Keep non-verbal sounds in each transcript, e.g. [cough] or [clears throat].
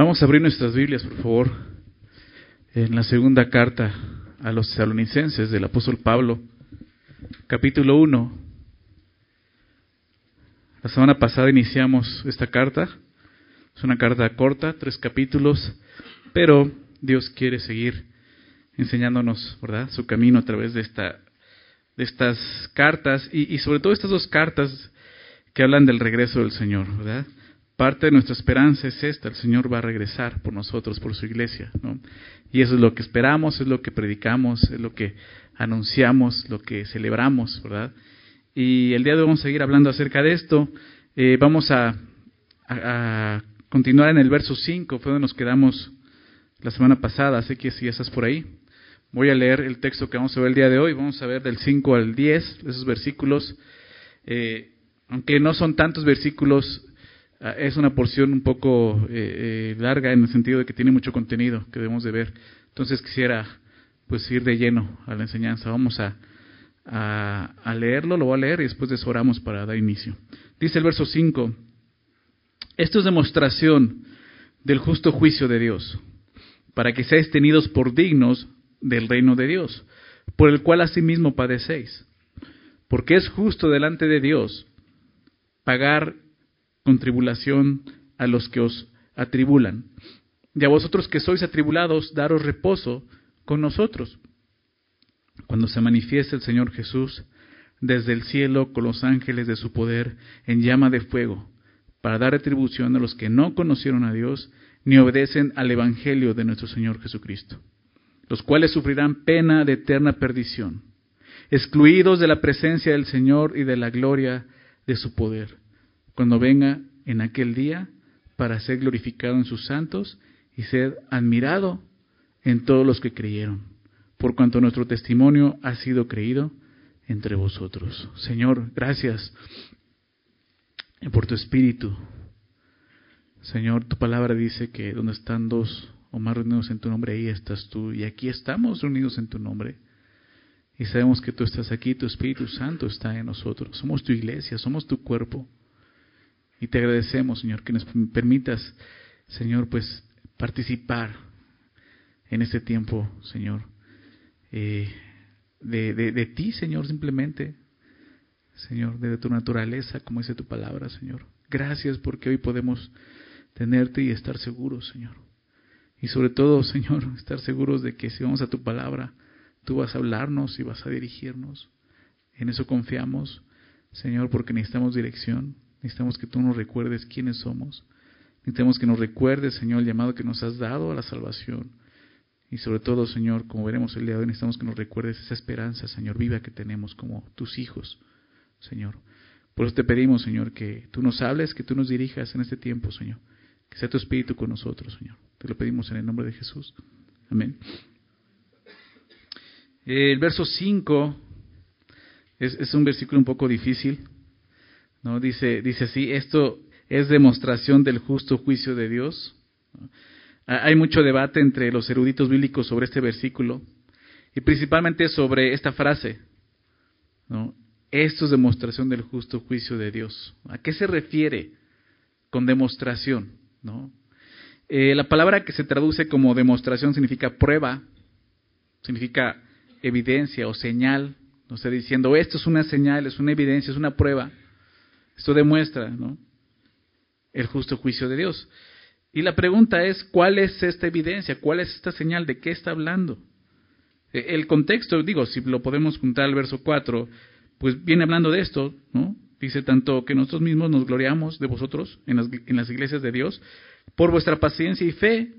Vamos a abrir nuestras Biblias, por favor, en la segunda carta a los tesalonicenses del apóstol Pablo, capítulo 1. La semana pasada iniciamos esta carta. Es una carta corta, tres capítulos, pero Dios quiere seguir enseñándonos, ¿verdad?, su camino a través de esta de estas cartas y, y sobre todo estas dos cartas que hablan del regreso del Señor, ¿verdad? Parte de nuestra esperanza es esta, el Señor va a regresar por nosotros, por su iglesia, ¿no? Y eso es lo que esperamos, es lo que predicamos, es lo que anunciamos, lo que celebramos, ¿verdad? Y el día de hoy vamos a seguir hablando acerca de esto. Eh, vamos a, continuar en el verso 5, fue donde nos quedamos la semana pasada, así que si estás por ahí. Voy a leer el texto que vamos a ver el día de hoy, vamos a ver del 5 al 10, esos versículos. Eh, aunque no son tantos versículos, es una porción un poco eh, eh, larga en el sentido de que tiene mucho contenido que debemos de ver. Entonces quisiera pues ir de lleno a la enseñanza. Vamos a, a, leerlo, lo voy a leer y después de eso oramos para dar inicio. Dice el verso 5, esto es demostración del justo juicio de Dios, para que seáis tenidos por dignos del reino de Dios, por el cual asimismo padecéis. Porque es justo delante de Dios pagar con tribulación a los que os atribulan. Y a vosotros que sois atribulados, daros reposo con nosotros. Cuando se manifieste el Señor Jesús desde el cielo con los ángeles de su poder en llama de fuego, para dar retribución a los que no conocieron a Dios ni obedecen al Evangelio de nuestro Señor Jesucristo, los cuales sufrirán pena de eterna perdición, excluidos de la presencia del Señor y de la gloria de su poder cuando venga en aquel día para ser glorificado en sus santos y ser admirado en todos los que creyeron, por cuanto nuestro testimonio ha sido creído entre vosotros. Señor, gracias por tu espíritu. Señor, tu palabra dice que donde están dos o más reunidos en tu nombre, ahí estás tú. Y aquí estamos reunidos en tu nombre. Y sabemos que tú estás aquí, tu Espíritu Santo está en nosotros. Somos tu iglesia, somos tu cuerpo. Y te agradecemos, Señor, que nos permitas, Señor, pues participar en este tiempo, Señor, eh, de, de, ti, Señor, simplemente, Señor, de tu naturaleza, como dice tu palabra, Señor. Gracias porque hoy podemos tenerte y estar seguros, Señor. Y sobre todo, Señor, estar seguros de que si vamos a tu palabra, tú vas a hablarnos y vas a dirigirnos. En eso confiamos, Señor, porque necesitamos dirección. Necesitamos que tú nos recuerdes quiénes somos. Necesitamos que nos recuerdes, Señor, el llamado que nos has dado a la salvación. Y sobre todo, Señor, como veremos el día de hoy, necesitamos que nos recuerdes esa esperanza, Señor, viva que tenemos como tus hijos, Señor. Por eso te pedimos, Señor, que tú nos hables, que tú nos dirijas en este tiempo, Señor. Que sea tu Espíritu con nosotros, Señor. Te lo pedimos en el nombre de Jesús. Amén. El verso 5 es, es un versículo un poco difícil. ¿No? Dice, dice así, esto es demostración del justo juicio de Dios. Hay mucho debate entre los eruditos bíblicos sobre este versículo y principalmente sobre esta frase. ¿no? Esto es demostración del justo juicio de Dios. ¿A qué se refiere con demostración? ¿no? Eh, la palabra que se traduce como demostración significa prueba, significa evidencia o señal. No está diciendo esto es una señal, es una evidencia, es una prueba. Esto demuestra el justo juicio de Dios. Y la pregunta es, ¿cuál es esta evidencia? ¿Cuál es esta señal? ¿De qué está hablando? E, el contexto, digo, si lo podemos juntar al verso 4, pues viene hablando de esto, ¿no? Dice tanto que nosotros mismos nos gloriamos de vosotros en las, en las iglesias de Dios por vuestra paciencia y fe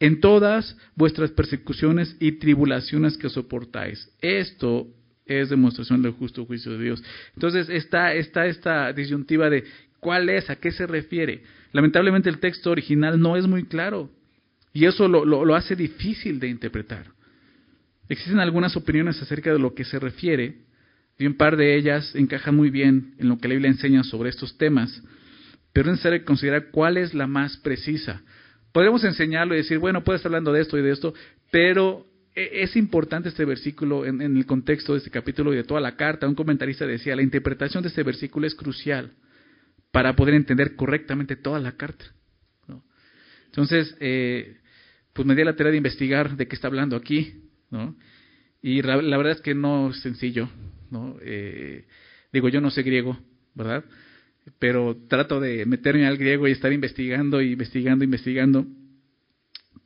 en todas vuestras persecuciones y tribulaciones que soportáis. Esto es demostración del justo juicio de Dios. Entonces está, está esta disyuntiva de cuál es, a qué se refiere. Lamentablemente el texto original no es muy claro y eso lo, lo, hace difícil de interpretar. Existen algunas opiniones acerca de lo que se refiere y un par de ellas encajan muy bien en lo que la Biblia enseña sobre estos temas, pero es necesario considerar cuál es la más precisa. Podemos enseñarlo y decir, bueno, puedes estar hablando de esto y de esto, pero es importante este versículo en, el contexto de este capítulo y de toda la carta. Un comentarista decía, la interpretación de este versículo es crucial para poder entender correctamente toda la carta. Entonces, eh, pues me di la tarea de investigar de qué está hablando aquí, ¿no? Y la, verdad es que no es sencillo, ¿no? Eh, digo, yo no sé griego, ¿verdad? Pero trato de meterme al griego y estar investigando, investigando, investigando.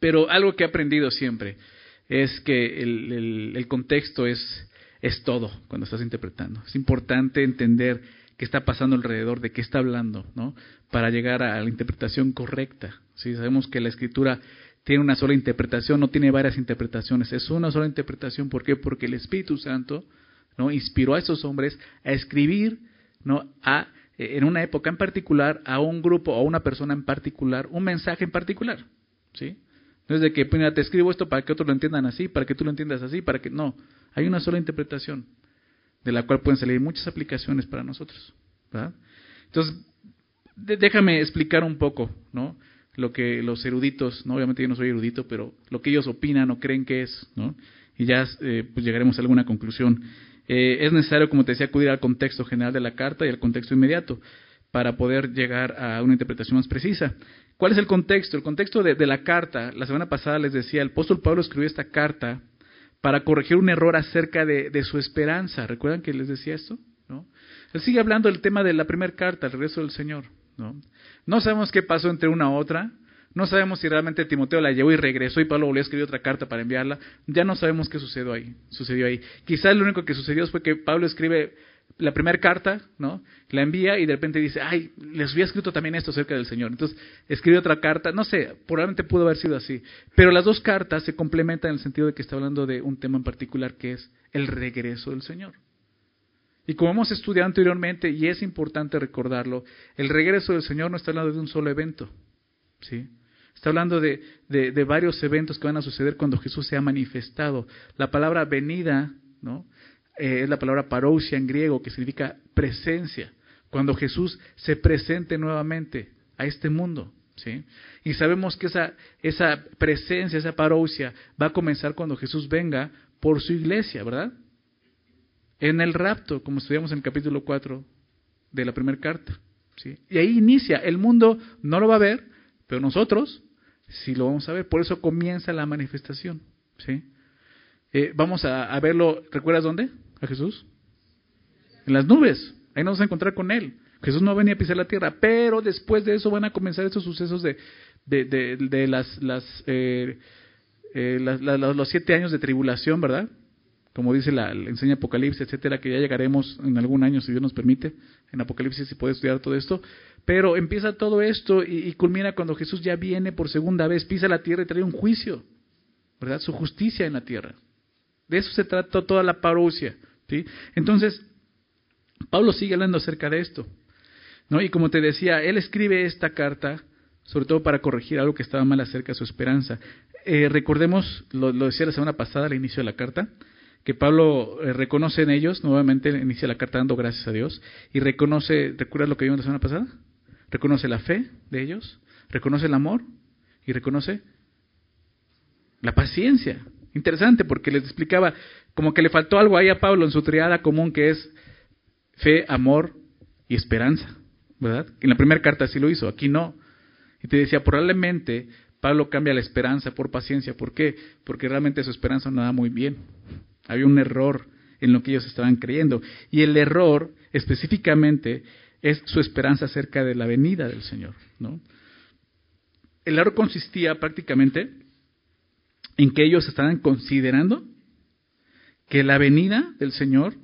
Pero algo que he aprendido siempre es que el, el contexto es, es todo cuando estás interpretando. Es importante entender qué está pasando alrededor, de qué está hablando, ¿no? Para llegar a la interpretación correcta. ¿sí? Sabemos que la escritura tiene una sola interpretación, no tiene varias interpretaciones, es una sola interpretación. ¿Por qué? Porque el Espíritu Santo ¿no? inspiró a esos hombres a escribir ¿no? a, en una época en particular a un grupo o a una persona en particular un mensaje en particular. ¿sí? No es de que, pues, te escribo esto para que otros lo entiendan así, para que tú lo entiendas así, para que... No, hay una sola interpretación de la cual pueden salir muchas aplicaciones para nosotros. Entonces, déjame explicar un poco, ¿no? Lo que los eruditos, ¿no? Obviamente yo no soy erudito, pero lo que ellos opinan o creen que es, ¿no? Y ya eh, pues llegaremos a alguna conclusión. Eh, es necesario, como te decía, acudir al contexto general de la carta y al contexto inmediato para poder llegar a una interpretación más precisa. ¿Cuál es el contexto? El contexto de, la carta, la semana pasada les decía, el apóstol Pablo escribió esta carta para corregir un error acerca de, su esperanza. ¿Recuerdan que les decía esto? ¿No? Él sigue hablando del tema de la primera carta, el regreso del Señor. ¿no? no sabemos qué pasó entre una u otra. No sabemos si realmente Timoteo la llevó y regresó y Pablo volvió a escribir otra carta para enviarla. Ya no sabemos qué sucedió ahí. Sucedió ahí. Quizás lo único que sucedió fue que Pablo escribe la primera carta, ¿no? La envía y de repente dice, ay, les había escrito también esto acerca del Señor. Entonces escribe otra carta, no sé, probablemente pudo haber sido así. Pero las dos cartas se complementan en el sentido de que está hablando de un tema en particular que es el regreso del Señor. Y como hemos estudiado anteriormente, y es importante recordarlo, el regreso del Señor no está hablando de un solo evento, ¿sí? Está hablando de, de, de varios eventos que van a suceder cuando Jesús se ha manifestado. La palabra venida, ¿no? Eh, es la palabra parousia en griego, que significa presencia. Cuando Jesús se presente nuevamente a este mundo. ¿sí? Y sabemos que esa, esa presencia, esa parousia, va a comenzar cuando Jesús venga por su iglesia, ¿verdad? En el rapto, como estudiamos en el capítulo 4 de la primera carta. ¿sí? Y ahí inicia. El mundo no lo va a ver, pero nosotros sí lo vamos a ver. Por eso comienza la manifestación. ¿sí? Eh, vamos a, a verlo, ¿recuerdas dónde? A Jesús? En las nubes. Ahí nos vamos a encontrar con Él. Jesús no venía a pisar la tierra, pero después de eso van a comenzar estos sucesos de, de, de, las, las, eh, eh, los siete años de tribulación, ¿verdad? Como dice la, enseña Apocalipsis, etcétera, que ya llegaremos en algún año, si Dios nos permite. En Apocalipsis se puede estudiar todo esto. Pero empieza todo esto y, y culmina cuando Jesús ya viene por segunda vez, pisa la tierra y trae un juicio, ¿verdad? Su justicia en la tierra. De eso se trata toda la parousia. Entonces, Pablo sigue hablando acerca de esto. ¿no? Y como te decía, él escribe esta carta sobre todo para corregir algo que estaba mal acerca de su esperanza. Eh, recordemos, lo, decía la semana pasada al inicio de la carta, que Pablo eh, reconoce en ellos, nuevamente inicia la carta dando gracias a Dios, y reconoce, ¿recuerdas lo que vimos la semana pasada? Reconoce la fe de ellos, reconoce el amor y reconoce la paciencia. Interesante porque les explicaba como que le faltó algo ahí a Pablo en su triada común que es fe, amor y esperanza, ¿verdad? En la primera carta sí lo hizo, aquí no. Y te decía, probablemente Pablo cambia la esperanza por paciencia. ¿Por qué? Porque realmente su esperanza no da muy bien. Había un error en lo que ellos estaban creyendo. Y el error específicamente es su esperanza acerca de la venida del Señor. ¿no? El error consistía prácticamente en que ellos estaban considerando que la venida del Señor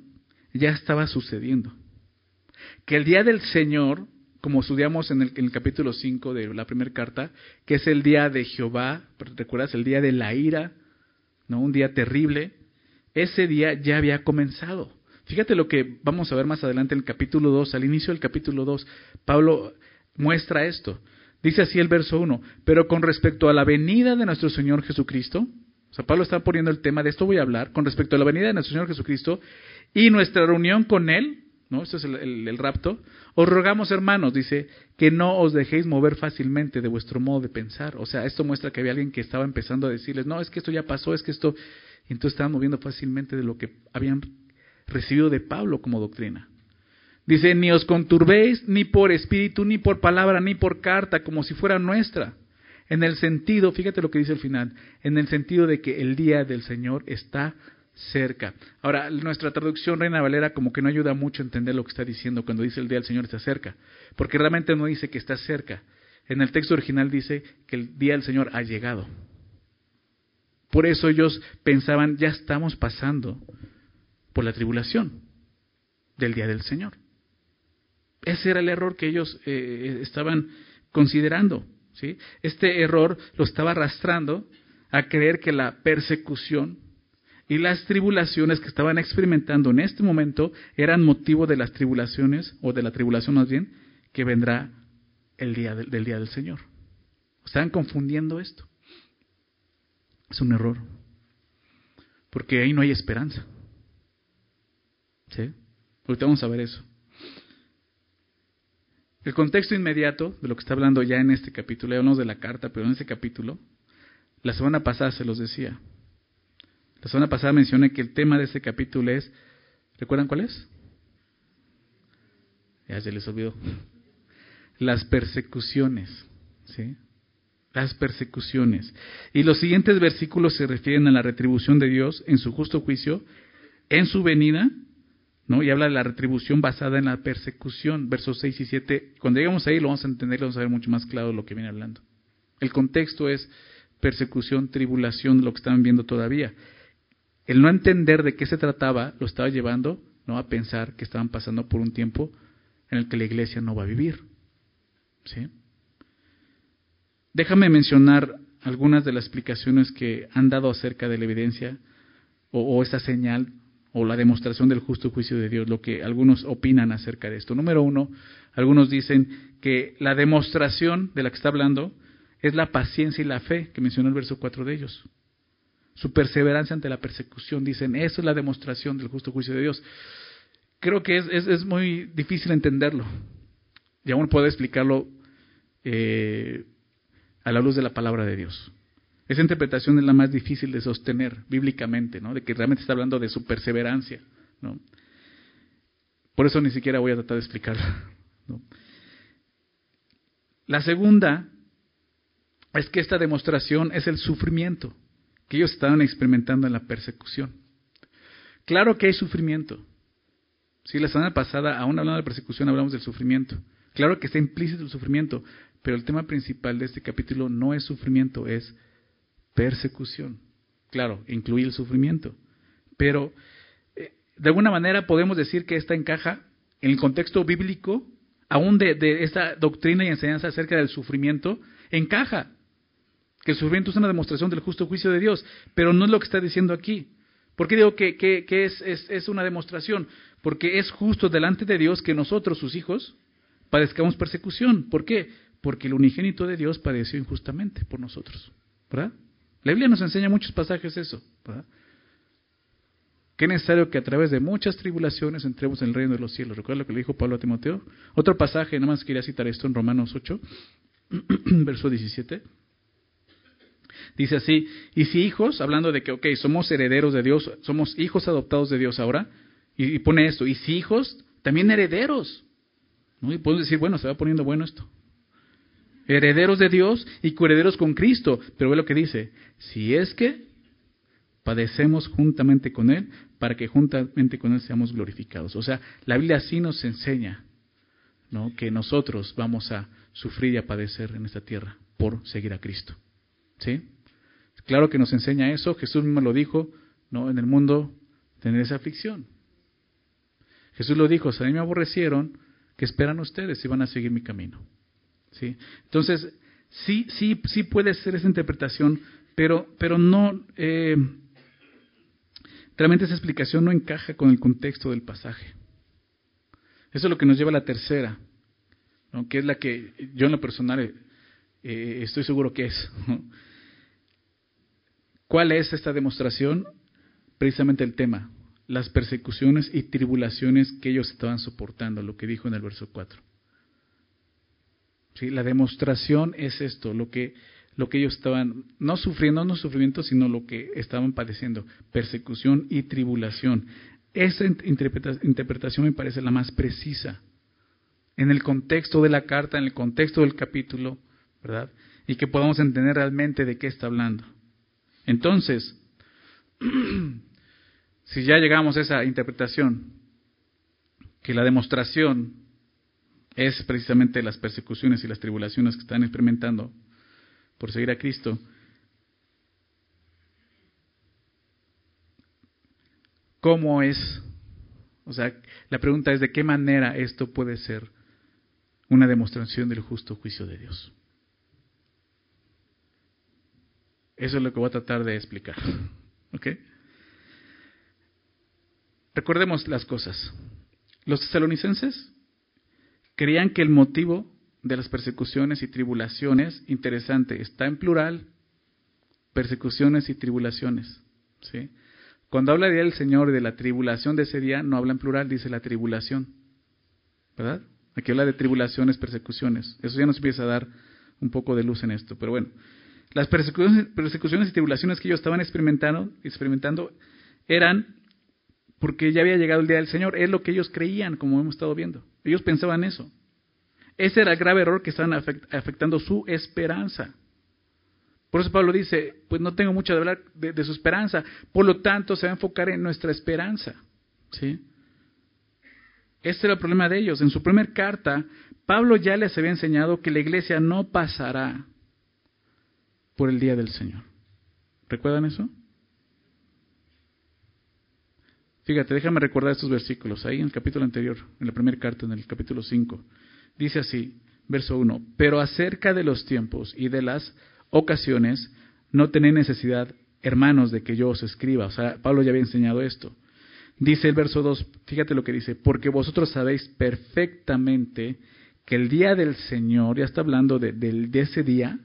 ya estaba sucediendo. Que el día del Señor, como estudiamos en el, capítulo 5 de la primera carta, que es el día de Jehová, ¿recuerdas? El día de la ira, ¿no? Un día terrible. Ese día ya había comenzado. Fíjate lo que vamos a ver más adelante en el capítulo 2, al inicio del capítulo 2. Pablo muestra esto. Dice así el verso 1, pero con respecto a la venida de nuestro Señor Jesucristo, o sea, Pablo está poniendo el tema, de esto voy a hablar, con respecto a la venida de nuestro Señor Jesucristo y nuestra reunión con Él, ¿no? Este es el, rapto. Os rogamos, hermanos, dice, que no os dejéis mover fácilmente de vuestro modo de pensar. O sea, esto muestra que había alguien que estaba empezando a decirles, no, es que esto ya pasó, es que esto... Y entonces estaban moviendo fácilmente de lo que habían recibido de Pablo como doctrina. Dice, ni os conturbéis ni por espíritu, ni por palabra, ni por carta, como si fuera nuestra En el sentido, fíjate lo que dice el final, en el sentido de que el día del Señor está cerca. Ahora, nuestra traducción Reina Valera como que no ayuda mucho a entender lo que está diciendo cuando dice el día del Señor está cerca, porque realmente no dice que está cerca. En el texto original dice que el día del Señor ha llegado. Por eso ellos pensaban, ya estamos pasando por la tribulación del día del Señor. Ese era el error que ellos eh, estaban considerando. ¿Sí? Este error lo estaba arrastrando a creer que la persecución y las tribulaciones que estaban experimentando en este momento eran motivo de las tribulaciones, o de la tribulación más bien, que vendrá el día del, día del Señor. Estaban confundiendo esto. Es un error. Porque ahí no hay esperanza. ¿Sí? Vamos a ver eso. El contexto inmediato de lo que está hablando ya en este capítulo, ya hablamos de la carta, pero en este capítulo, la semana pasada se los decía. La semana pasada mencioné que el tema de este capítulo es, ¿recuerdan cuál es? Ya se les olvidó. Las persecuciones, ¿sí? Las persecuciones. Y los siguientes versículos se refieren a la retribución de Dios en su justo juicio, en su venida Y habla de la retribución basada en la persecución, versos 6 y 7. Cuando llegamos ahí lo vamos a entender y vamos a ver mucho más claro lo que viene hablando. El contexto es persecución, tribulación, lo que estaban viendo todavía. El no entender de qué se trataba lo estaba llevando ¿no? a pensar que estaban pasando por un tiempo en el que la iglesia no va a vivir. ¿Sí? Déjame mencionar algunas de las explicaciones que han dado acerca de la evidencia o, o señal o la demostración del justo juicio de Dios, lo que algunos opinan acerca de esto. Número uno, algunos dicen que la demostración de la que está hablando es la paciencia y la fe, que mencionó el verso 4 de ellos. Su perseverancia ante la persecución, dicen, eso es la demostración del justo juicio de Dios. Creo que es, es, muy difícil entenderlo. Y aún puedo explicarlo eh, a la luz de la palabra de Dios. Esa interpretación es la más difícil de sostener bíblicamente, ¿no? De que realmente está hablando de su perseverancia, ¿no? Por eso ni siquiera voy a tratar de explicarla. La segunda es que esta demostración es el sufrimiento que ellos estaban experimentando en la persecución. Claro que hay sufrimiento. Si la semana pasada, aún hablando de persecución, hablamos del sufrimiento. Claro que está implícito el sufrimiento, pero el tema principal de este capítulo no es sufrimiento, es persecución. Claro, incluye el sufrimiento. Pero eh, de alguna manera podemos decir que esta encaja en el contexto bíblico, aún de, esta doctrina y enseñanza acerca del sufrimiento, encaja. Que el sufrimiento es una demostración del justo juicio de Dios, pero no es lo que está diciendo aquí. ¿Por qué digo que, es, es una demostración? Porque es justo delante de Dios que nosotros, sus hijos, padezcamos persecución. ¿Por qué? Porque el unigénito de Dios padeció injustamente por nosotros. ¿Verdad? La Biblia nos enseña muchos pasajes eso. ¿verdad? Que es necesario que a través de muchas tribulaciones entremos en el reino de los cielos. ¿Recuerda lo que le dijo Pablo a Timoteo? Otro pasaje, nada más quería citar esto en Romanos 8, [clears throat] verso 17. Dice así, y si hijos, hablando de que, ok, somos herederos de Dios, somos hijos adoptados de Dios ahora, y, pone esto, y si hijos, también herederos. ¿no? Y podemos decir, bueno, se va poniendo bueno esto herederos de Dios y coherederos con Cristo. Pero ve lo que dice, si es que padecemos juntamente con Él, para que juntamente con Él seamos glorificados. O sea, la Biblia así nos enseña ¿no? que nosotros vamos a sufrir y a padecer en esta tierra por seguir a Cristo. ¿Sí? Claro que nos enseña eso, Jesús mismo lo dijo, ¿no? En el mundo tener esa aflicción. Jesús lo dijo, si a mí me aborrecieron, ¿qué esperan ustedes si van a seguir mi camino? ¿Sí? Entonces, sí, sí, sí puede ser esa interpretación, pero, pero no, eh, realmente esa explicación no encaja con el contexto del pasaje. Eso es lo que nos lleva a la tercera, ¿no? que es la que yo en lo personal eh, estoy seguro que es. ¿Cuál es esta demostración? Precisamente el tema, las persecuciones y tribulaciones que ellos estaban soportando, lo que dijo en el verso 4. ¿Sí? La demostración es esto, lo que, lo que ellos estaban, no sufriendo, no sufrimiento, sino lo que estaban padeciendo, persecución y tribulación. Esa interpretación me parece la más precisa. En el contexto de la carta, en el contexto del capítulo, ¿verdad? y que podamos entender realmente de qué está hablando. Entonces, [clears throat] si ya llegamos a esa interpretación, que la demostración es precisamente las persecuciones y las tribulaciones que están experimentando por seguir a Cristo, ¿cómo es? O sea, la pregunta es de qué manera esto puede ser una demostración del justo juicio de Dios. Eso es lo que voy a tratar de explicar. [laughs] ¿Ok? Recordemos las cosas. Los tesalonicenses creían que el motivo de las persecuciones y tribulaciones, interesante, está en plural, persecuciones y tribulaciones. ¿sí? Cuando habla de el Señor de la tribulación de ese día, no habla en plural, dice la tribulación. ¿Verdad? Aquí habla de tribulaciones, persecuciones. Eso ya nos empieza a dar un poco de luz en esto. Pero bueno, las persecuciones, persecuciones y tribulaciones que ellos estaban experimentando, experimentando eran porque ya había llegado el día del Señor. Es lo que ellos creían, como hemos estado viendo. Ellos pensaban eso. Ese era el grave error que estaban afectando su esperanza. Por eso Pablo dice, pues no tengo mucho de hablar de, su esperanza, por lo tanto se va a enfocar en nuestra esperanza. ¿sí? Este era el problema de ellos. En su primera carta, Pablo ya les había enseñado que la iglesia no pasará por el día del Señor. ¿Recuerdan eso? Fíjate, déjame recordar estos versículos. Ahí en el capítulo anterior, en la primera carta, en el capítulo 5, dice así, verso 1, pero acerca de los tiempos y de las ocasiones, no tenéis necesidad, hermanos, de que yo os escriba. O sea, Pablo ya había enseñado esto. Dice el verso 2, fíjate lo que dice, porque vosotros sabéis perfectamente que el día del Señor, ya está hablando de, de ese día,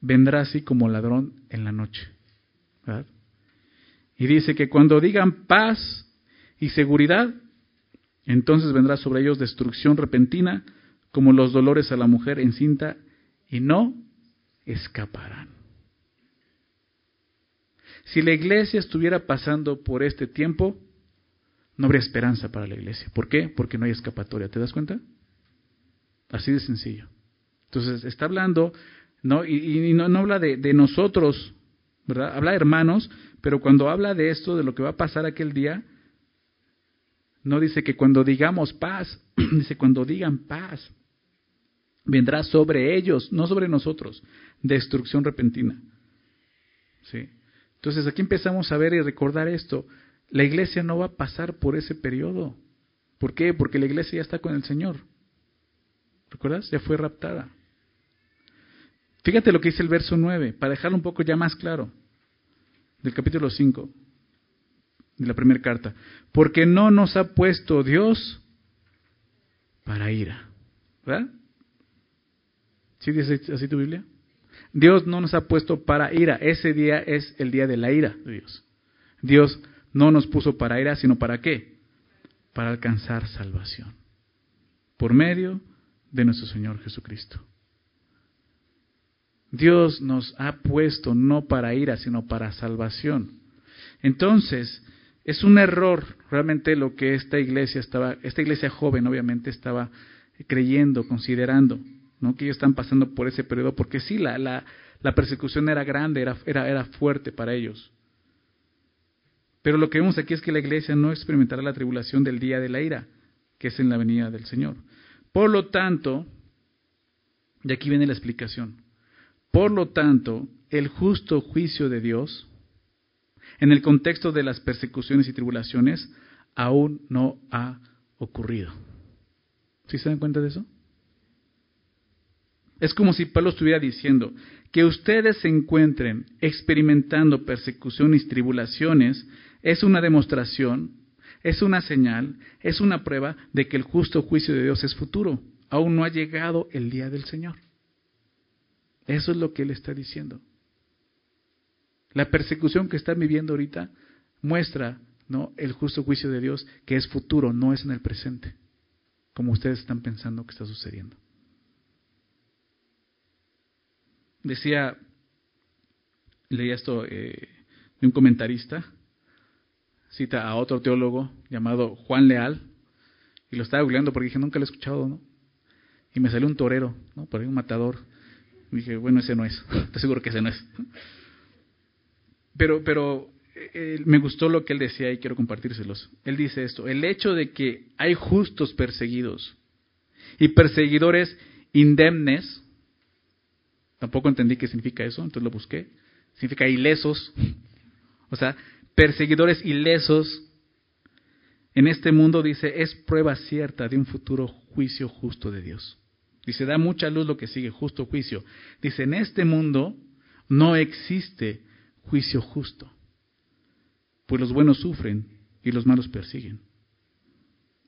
vendrá así como ladrón en la noche. ¿verdad? Y dice que cuando digan paz y seguridad, entonces vendrá sobre ellos destrucción repentina, como los dolores a la mujer encinta, y no escaparán. Si la iglesia estuviera pasando por este tiempo, no habría esperanza para la iglesia. ¿Por qué? Porque no hay escapatoria. ¿Te das cuenta? Así de sencillo. Entonces, está hablando ¿no? Y, no, habla de, nosotros, ¿verdad? Habla de hermanos, pero cuando habla de esto, de lo que va a pasar aquel día, no dice que cuando digamos paz, [clears throat] dice cuando digan paz, vendrá sobre ellos, no sobre nosotros, destrucción repentina. ¿Sí? Entonces aquí empezamos a ver y recordar esto. La iglesia no va a pasar por ese periodo. ¿Por qué? Porque la iglesia ya está con el Señor. ¿Recuerdas? Ya fue raptada. Fíjate lo que dice el verso 9, para dejarlo un poco ya más claro, del capítulo 5 de la primera carta. Porque no nos ha puesto Dios para ira. ¿Verdad? ¿Sí dice así tu Biblia? Dios no nos ha puesto para ira. Ese día es el día de la ira de Dios. Dios no nos puso para ira, sino para qué? Para alcanzar salvación. Por medio de nuestro Señor Jesucristo. Dios nos ha puesto no para ira, sino para salvación. Entonces, es un error realmente lo que esta iglesia estaba, esta iglesia joven obviamente estaba creyendo, considerando, ¿no? que ellos están pasando por ese periodo, porque sí, la, la, persecución era grande, era, era fuerte para ellos. Pero lo que vemos aquí es que la iglesia no experimentará la tribulación del día de la ira, que es en la venida del Señor. Por lo tanto, de aquí viene la explicación. Por lo tanto, el justo juicio de Dios, en el contexto de las persecuciones y tribulaciones, aún no ha ocurrido. ¿Sí se dan cuenta de eso? Es como si Pablo estuviera diciendo que ustedes se encuentren experimentando persecuciones y tribulaciones es una demostración, es una señal, es una prueba de que el justo juicio de Dios es futuro. Aún no ha llegado el día del Señor. Eso es lo que él está diciendo. La persecución que están viviendo ahorita muestra ¿no? el justo juicio de Dios que es futuro, no es en el presente, como ustedes están pensando que está sucediendo. Decía, leía esto eh, de un comentarista, cita a otro teólogo llamado Juan Leal, y lo estaba googleando porque dije, nunca lo he escuchado, ¿no? Y me salió un torero, ¿no? Por ahí un matador dije, bueno, ese no es. [laughs] Estoy seguro que ese no es. Pero, pero eh, me gustó lo que él decía y quiero compartírselos. Él dice esto, el hecho de que hay justos perseguidos y perseguidores indemnes, tampoco entendí qué significa eso, entonces lo busqué, significa ilesos, o sea, perseguidores ilesos en este mundo, dice, es prueba cierta de un futuro juicio justo de Dios. Dice, da mucha luz lo que sigue, justo juicio. Dice, en este mundo no existe juicio justo, pues los buenos sufren y los malos persiguen.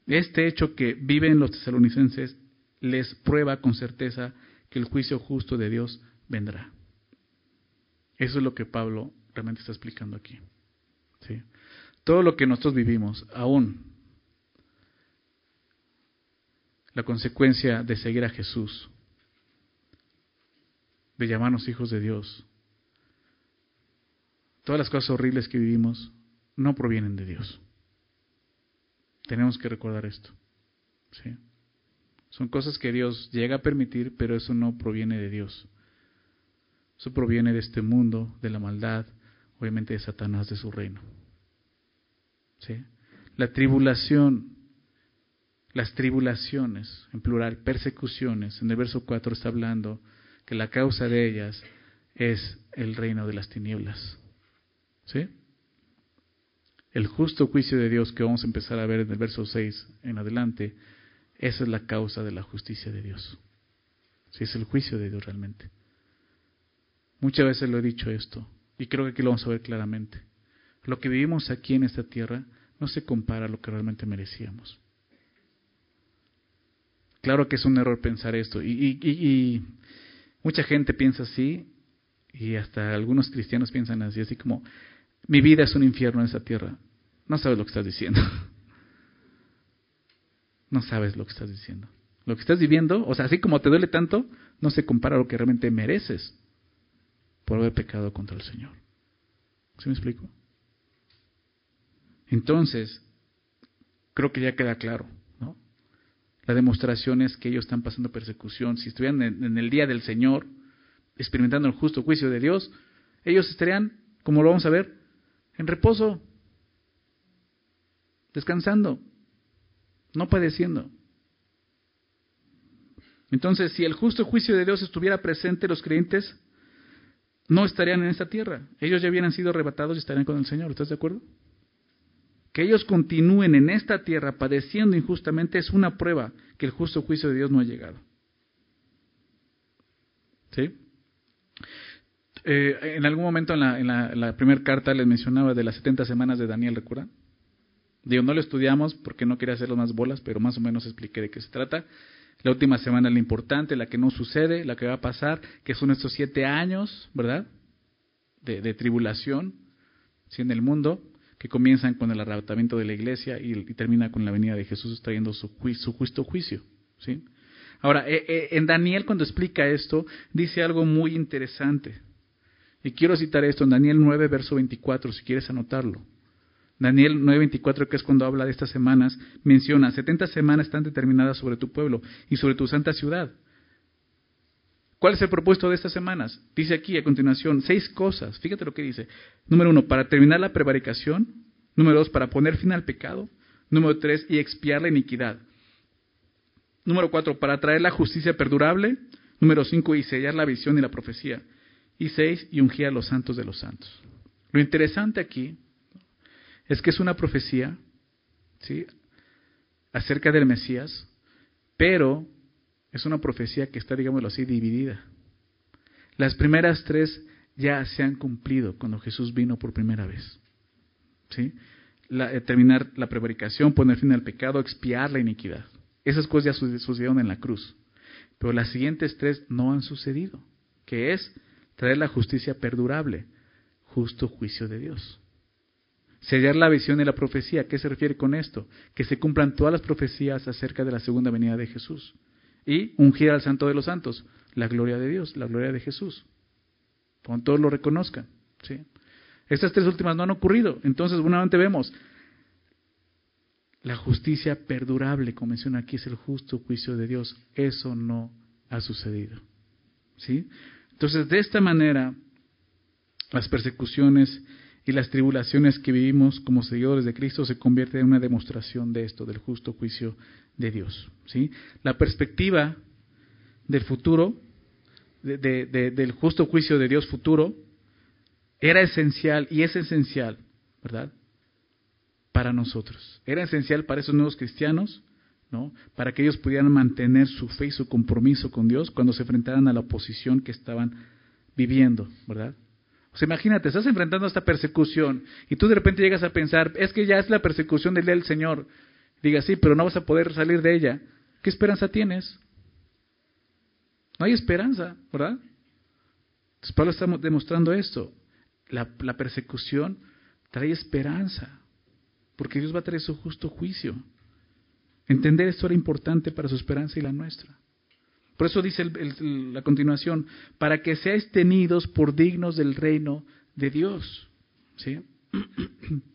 Este hecho que viven los tesalonicenses les prueba con certeza que el juicio justo de Dios vendrá. Eso es lo que Pablo realmente está explicando aquí. ¿Sí? Todo lo que nosotros vivimos, aún la consecuencia de seguir a Jesús, de llamarnos hijos de Dios, todas las cosas horribles que vivimos no provienen de Dios. Tenemos que recordar esto. ¿sí? Son cosas que Dios llega a permitir, pero eso no proviene de Dios. Eso proviene de este mundo, de la maldad, obviamente de Satanás, de su reino. ¿Sí? La tribulación, las tribulaciones, en plural, persecuciones, en el verso 4 está hablando que la causa de ellas es el reino de las tinieblas. ¿Sí? El justo juicio de Dios que vamos a empezar a ver en el verso 6 en adelante, esa es la causa de la justicia de Dios. Sí, es el juicio de Dios realmente. Muchas veces lo he dicho esto, y creo que aquí lo vamos a ver claramente. Lo que vivimos aquí en esta tierra no se compara a lo que realmente merecíamos. Claro que es un error pensar esto, y, y mucha gente piensa así, y hasta algunos cristianos piensan así, así como, mi vida es un infierno en esa tierra. No sabes lo que estás diciendo. [laughs] No sabes lo que estás diciendo. Lo que estás viviendo, o sea, así como te duele tanto, no se compara a lo que realmente mereces por haber pecado contra el Señor. ¿Sí me explico? Entonces, creo que ya queda claro. La demostración es que ellos están pasando persecución. Si estuvieran en, el día del Señor, experimentando el justo juicio de Dios, ellos estarían, como lo vamos a ver, en reposo, descansando, no padeciendo. Entonces, si el justo juicio de Dios estuviera presente, los creyentes no estarían en esta tierra. Ellos ya hubieran sido arrebatados y estarían con el Señor. ¿Estás de acuerdo? Que ellos continúen en esta tierra padeciendo injustamente es una prueba que el justo juicio de Dios no ha llegado. ¿Sí? Eh, en algún momento en la, primera carta les mencionaba de las 70 semanas de Daniel, ¿recuerdan? Digo, no lo estudiamos porque no quería hacerlo más bolas, pero más o menos expliqué de qué se trata. La última semana la importante, la que no sucede, la que va a pasar, que son estos siete años, ¿verdad? De, tribulación, ¿sí? En el mundo, que comienzan con el arrebatamiento de la iglesia y, termina con la venida de Jesús trayendo su, su justo juicio, ¿sí? Ahora, eh, eh, en Daniel cuando explica esto, dice algo muy interesante. Y quiero citar esto en Daniel 9, verso 24, si quieres anotarlo. Daniel 9:24, que es cuando habla de estas semanas, menciona, 70 semanas están determinadas sobre tu pueblo y sobre tu santa ciudad. ¿Cuál es el propósito de estas semanas? Dice aquí a continuación seis cosas. Fíjate lo que dice. Número uno, para terminar la prevaricación. Número dos, para poner fin al pecado. Número tres, y expiar la iniquidad. Número cuatro, para traer la justicia perdurable. Número cinco, y sellar la visión y la profecía. Y seis, y ungir a los santos de los santos. Lo interesante aquí es que es una profecía, ¿sí? Acerca del Mesías, pero es una profecía que está, digámoslo así, dividida. Las primeras tres ya se han cumplido cuando Jesús vino por primera vez. ¿Sí? Eh, terminar la prevaricación, poner fin al pecado, expiar la iniquidad. Esas cosas ya sucedieron en la cruz. Pero las siguientes tres no han sucedido, que es traer la justicia perdurable, justo juicio de Dios. Sellar la visión y la profecía. ¿Qué se refiere con esto? Que se cumplan todas las profecías acerca de la segunda venida de Jesús. Y ungir al santo de los santos. La gloria de Dios, la gloria de Jesús. Cuando todos lo reconozcan. ¿sí? Estas tres últimas no han ocurrido. Entonces, nuevamente vemos la justicia perdurable, como menciona aquí, es el justo juicio de Dios. Eso no ha sucedido. ¿sí? Entonces, de esta manera, las persecuciones y las tribulaciones que vivimos como seguidores de Cristo se convierten en una demostración de esto, del justo juicio de Dios. ¿sí? La perspectiva del futuro, del justo juicio de Dios futuro, era esencial y es esencial, ¿verdad? Para nosotros. Era esencial para esos nuevos cristianos, ¿no? Para que ellos pudieran mantener su fe y su compromiso con Dios cuando se enfrentaran a la oposición que estaban viviendo, ¿verdad? O sea, imagínate, estás enfrentando esta persecución y tú de repente llegas a pensar, es que ya es la persecución del del Señor. Diga, sí, pero no vas a poder salir de ella. ¿Qué esperanza tienes? No hay esperanza, ¿verdad? Entonces Pablo está demostrando esto. La, la persecución trae esperanza, porque Dios va a traer su justo juicio. Entender esto era importante para su esperanza y la nuestra. Por eso dice la continuación, para que seáis tenidos por dignos del reino de Dios. ¿Sí? [clears throat]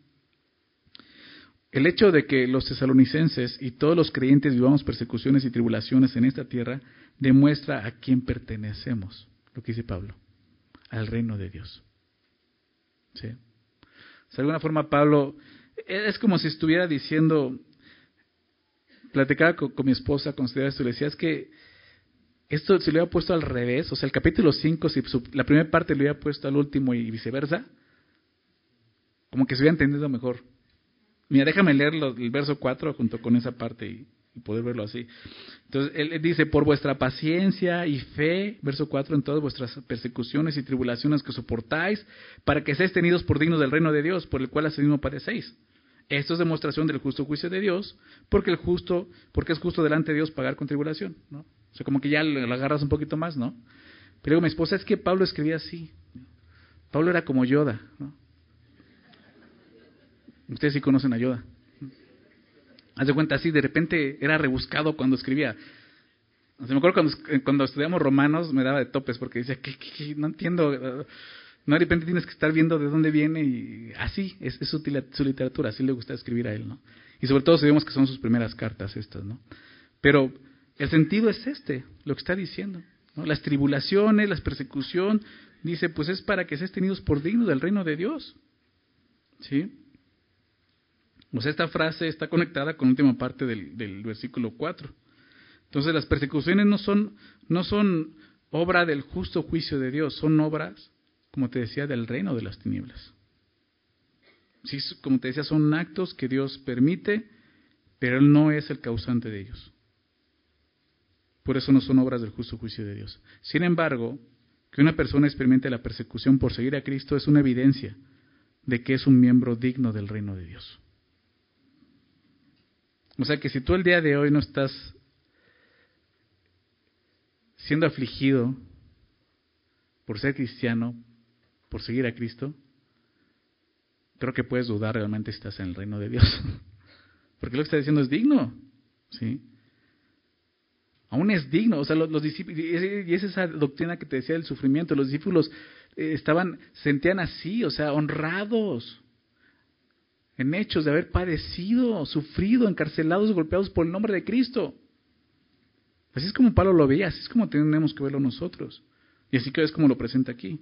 El hecho de que los tesalonicenses y todos los creyentes vivamos persecuciones y tribulaciones en esta tierra demuestra a quién pertenecemos, lo que dice Pablo, al reino de Dios. ¿Sí? De alguna forma Pablo es como si estuviera diciendo, platicaba con, mi esposa, consideraba esto, le decía, es que esto se lo había puesto al revés, o sea, el capítulo 5, si la primera parte lo había puesto al último y viceversa, como que se hubiera entendido mejor. Mira, déjame leer el verso 4 junto con esa parte y, poder verlo así. Entonces, él dice, por vuestra paciencia y fe, verso 4, en todas vuestras persecuciones y tribulaciones que soportáis, para que seáis tenidos por dignos del reino de Dios, por el cual asimismo padecéis. Esto es demostración del justo juicio de Dios, porque el justo, porque es justo delante de Dios pagar con tribulación, ¿no? O sea, como que ya lo agarras un poquito más, ¿no? Pero digo, mi esposa es que Pablo escribía así. Pablo era como Yoda, ¿no? Ustedes sí conocen a Yoda. Haz de cuenta, así de repente era rebuscado cuando escribía. O sea, me acuerdo cuando, cuando estudiamos romanos me daba de topes porque decía, que no entiendo. No de repente tienes que estar viendo de dónde viene y así, es, su, su, literatura, así le gusta escribir a él, ¿no? Y sobre todo sabemos que son sus primeras cartas estas, ¿no? Pero el sentido es este, lo que está diciendo. ¿no? Las tribulaciones, la persecución, dice, pues es para que seas tenidos por dignos del reino de Dios. ¿Sí? Pues esta frase está conectada con la última parte del, versículo 4. Entonces las persecuciones no son, no son obra del justo juicio de Dios, son obras, como te decía, del reino de las tinieblas. Sí, como te decía, son actos que Dios permite, pero Él no es el causante de ellos. Por eso no son obras del justo juicio de Dios. Sin embargo, que una persona experimente la persecución por seguir a Cristo es una evidencia de que es un miembro digno del reino de Dios. O sea que si tú el día de hoy no estás siendo afligido por ser cristiano, por seguir a Cristo, creo que puedes dudar realmente si estás en el reino de Dios. [laughs] Porque lo que está diciendo es digno. ¿sí? Aún es digno. O sea, los, discípulos, y es esa doctrina que te decía del sufrimiento. Los discípulos eh, estaban, sentían así, o sea, honrados en hechos de haber padecido, sufrido, encarcelados, golpeados por el nombre de Cristo. Así es como Pablo lo veía, así es como tenemos que verlo nosotros. Y así que es como lo presenta aquí.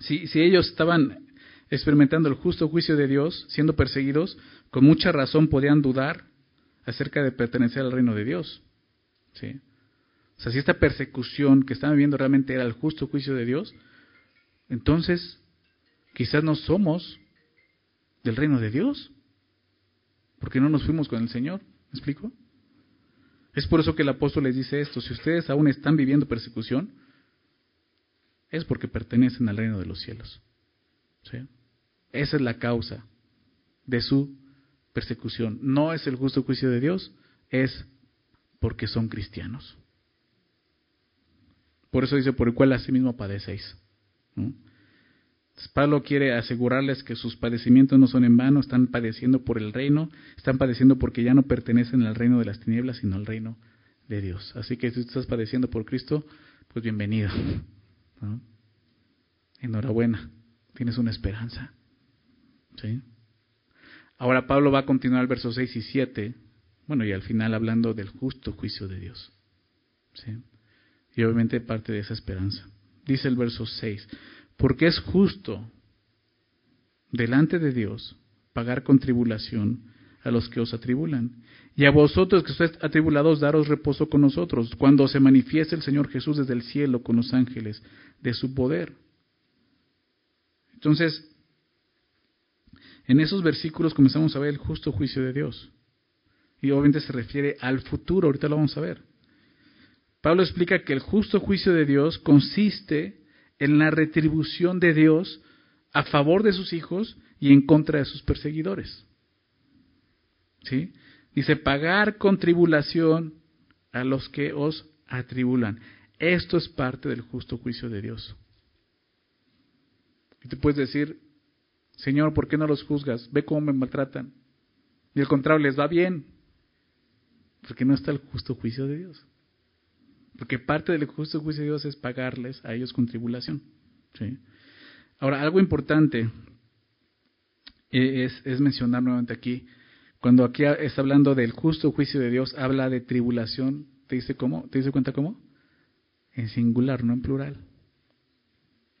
Si, si ellos estaban experimentando el justo juicio de Dios, siendo perseguidos, con mucha razón podían dudar acerca de pertenecer al reino de Dios. O sea, si esta persecución que estaban viviendo realmente era el justo juicio de Dios, entonces quizás no somos del reino de Dios, porque no nos fuimos con el Señor. ¿Me explico? Es por eso que el apóstol les dice esto, si ustedes aún están viviendo persecución, es porque pertenecen al reino de los cielos. ¿sí? Esa es la causa de su persecución no es el justo juicio de Dios, es porque son cristianos. Por eso dice, por el cual asimismo padecéis. Pablo quiere asegurarles que sus padecimientos no son en vano, están padeciendo por el reino, están padeciendo porque ya no pertenecen al reino de las tinieblas, sino al reino de Dios. Así que si tú estás padeciendo por Cristo, pues bienvenido. Enhorabuena, tienes una esperanza. ¿Sí? Ahora Pablo va a continuar el verso 6 y 7, bueno, y al final hablando del justo juicio de Dios. ¿sí? Y obviamente parte de esa esperanza. Dice el verso 6, porque es justo delante de Dios pagar con tribulación a los que os atribulan. Y a vosotros que estáis atribulados, daros reposo con nosotros, cuando se manifieste el Señor Jesús desde el cielo con los ángeles de su poder. Entonces, en esos versículos comenzamos a ver el justo juicio de Dios. Y obviamente se refiere al futuro, ahorita lo vamos a ver. Pablo explica que el justo juicio de Dios consiste en la retribución de Dios a favor de sus hijos y en contra de sus perseguidores. ¿Sí? Dice, pagar con tribulación a los que os atribulan. Esto es parte del justo juicio de Dios. Y te puedes decir, Señor, ¿por qué no los juzgas? Ve cómo me maltratan. Y al contrario, les va bien. Porque no está el justo juicio de Dios. Porque parte del justo juicio de Dios es pagarles a ellos con tribulación. Ahora, algo importante es, es, mencionar nuevamente aquí, cuando aquí está hablando del justo juicio de Dios, habla de tribulación, ¿te dice cómo? ¿Te dice cuenta cómo? En singular, no en plural.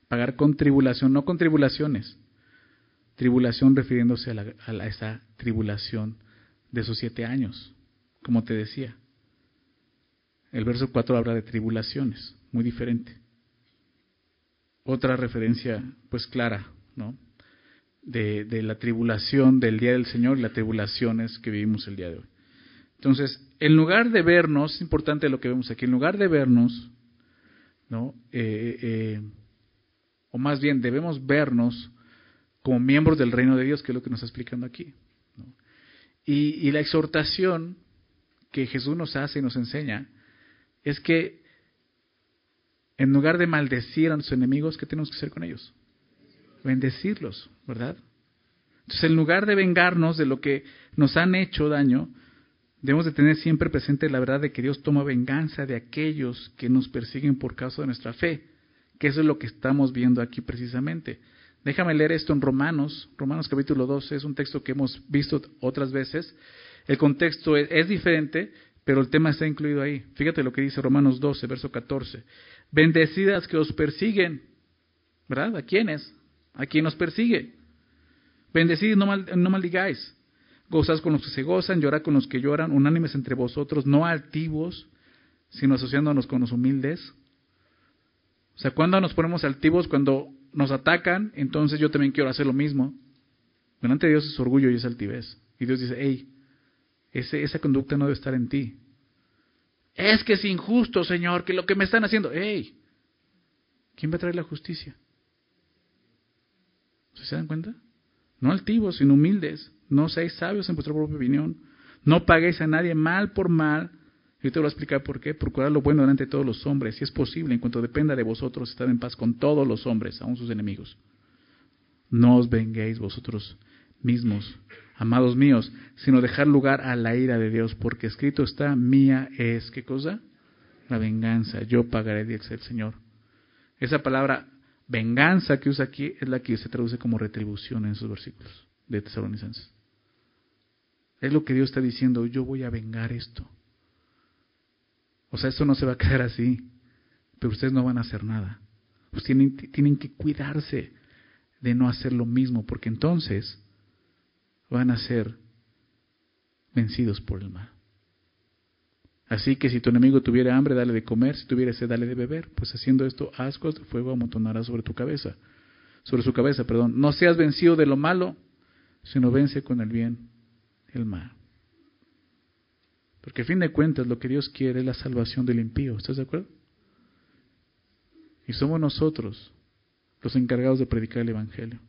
Pagar con tribulación, no con tribulaciones. Tribulación refiriéndose a, la, a esa tribulación de esos siete años, como te decía. El verso 4 habla de tribulaciones, muy diferente. Otra referencia, pues clara, ¿no? De, la tribulación del día del Señor y las tribulaciones que vivimos el día de hoy. Entonces, en lugar de vernos, es importante lo que vemos aquí, en lugar de vernos, ¿no? Eh, eh, o más bien debemos vernos como miembros del reino de Dios, que es lo que nos está explicando aquí. Y, y, la exhortación que Jesús nos hace y nos enseña es que en lugar de maldecir a nuestros enemigos, ¿qué tenemos que hacer con ellos? Bendecirlos, ¿verdad? Entonces, en lugar de vengarnos de lo que nos han hecho daño, debemos de tener siempre presente la verdad de que Dios toma venganza de aquellos que nos persiguen por causa de nuestra fe, que eso es lo que estamos viendo aquí precisamente. Déjame leer esto en Romanos, Romanos capítulo 12, es un texto que hemos visto otras veces. El contexto es, es diferente, pero el tema está incluido ahí. Fíjate lo que dice Romanos 12, verso 14. Bendecidas que os persiguen, ¿verdad? ¿A quiénes? A quien nos persigue. Bendecid no, mal, no maldigáis. Gozad con los que se gozan, llorad con los que lloran, unánimes entre vosotros, no altivos, sino asociándonos con los humildes. O sea, cuando nos ponemos altivos, cuando nos atacan, entonces yo también quiero hacer lo mismo. Delante de Dios es orgullo y es altivez. Y Dios dice, hey, esa conducta no debe estar en ti. Es que es injusto, Señor, que lo que me están haciendo. ¡Ey! ¿Quién va a traer la justicia? ¿Se dan cuenta? No altivos, sino humildes. No seáis sabios en vuestra propia opinión. No paguéis a nadie mal por mal. Yo te voy a explicar por qué. Procurar lo bueno delante de todos los hombres. Si es posible, en cuanto dependa de vosotros, estar en paz con todos los hombres, aun sus enemigos. No os venguéis vosotros mismos, amados míos, sino dejar lugar a la ira de Dios, porque escrito está, mía es, ¿qué cosa? La venganza, yo pagaré, dice el Señor. Esa palabra venganza que usa aquí es la que se traduce como retribución en esos versículos de Tesalonicenses. Es lo que Dios está diciendo, yo voy a vengar esto. O sea, esto no se va a quedar así, pero ustedes no van a hacer nada. Pues tienen, tienen que cuidarse de no hacer lo mismo, porque entonces van a ser vencidos por el mal. Así que si tu enemigo tuviera hambre, dale de comer, si tuviera sed, dale de beber, pues haciendo esto, ascos de fuego amontonará sobre tu cabeza, sobre su cabeza, perdón. No seas vencido de lo malo, sino vence con el bien el mal. Porque a fin de cuentas lo que Dios quiere es la salvación del impío, ¿estás de acuerdo? Y somos nosotros los encargados de predicar el Evangelio.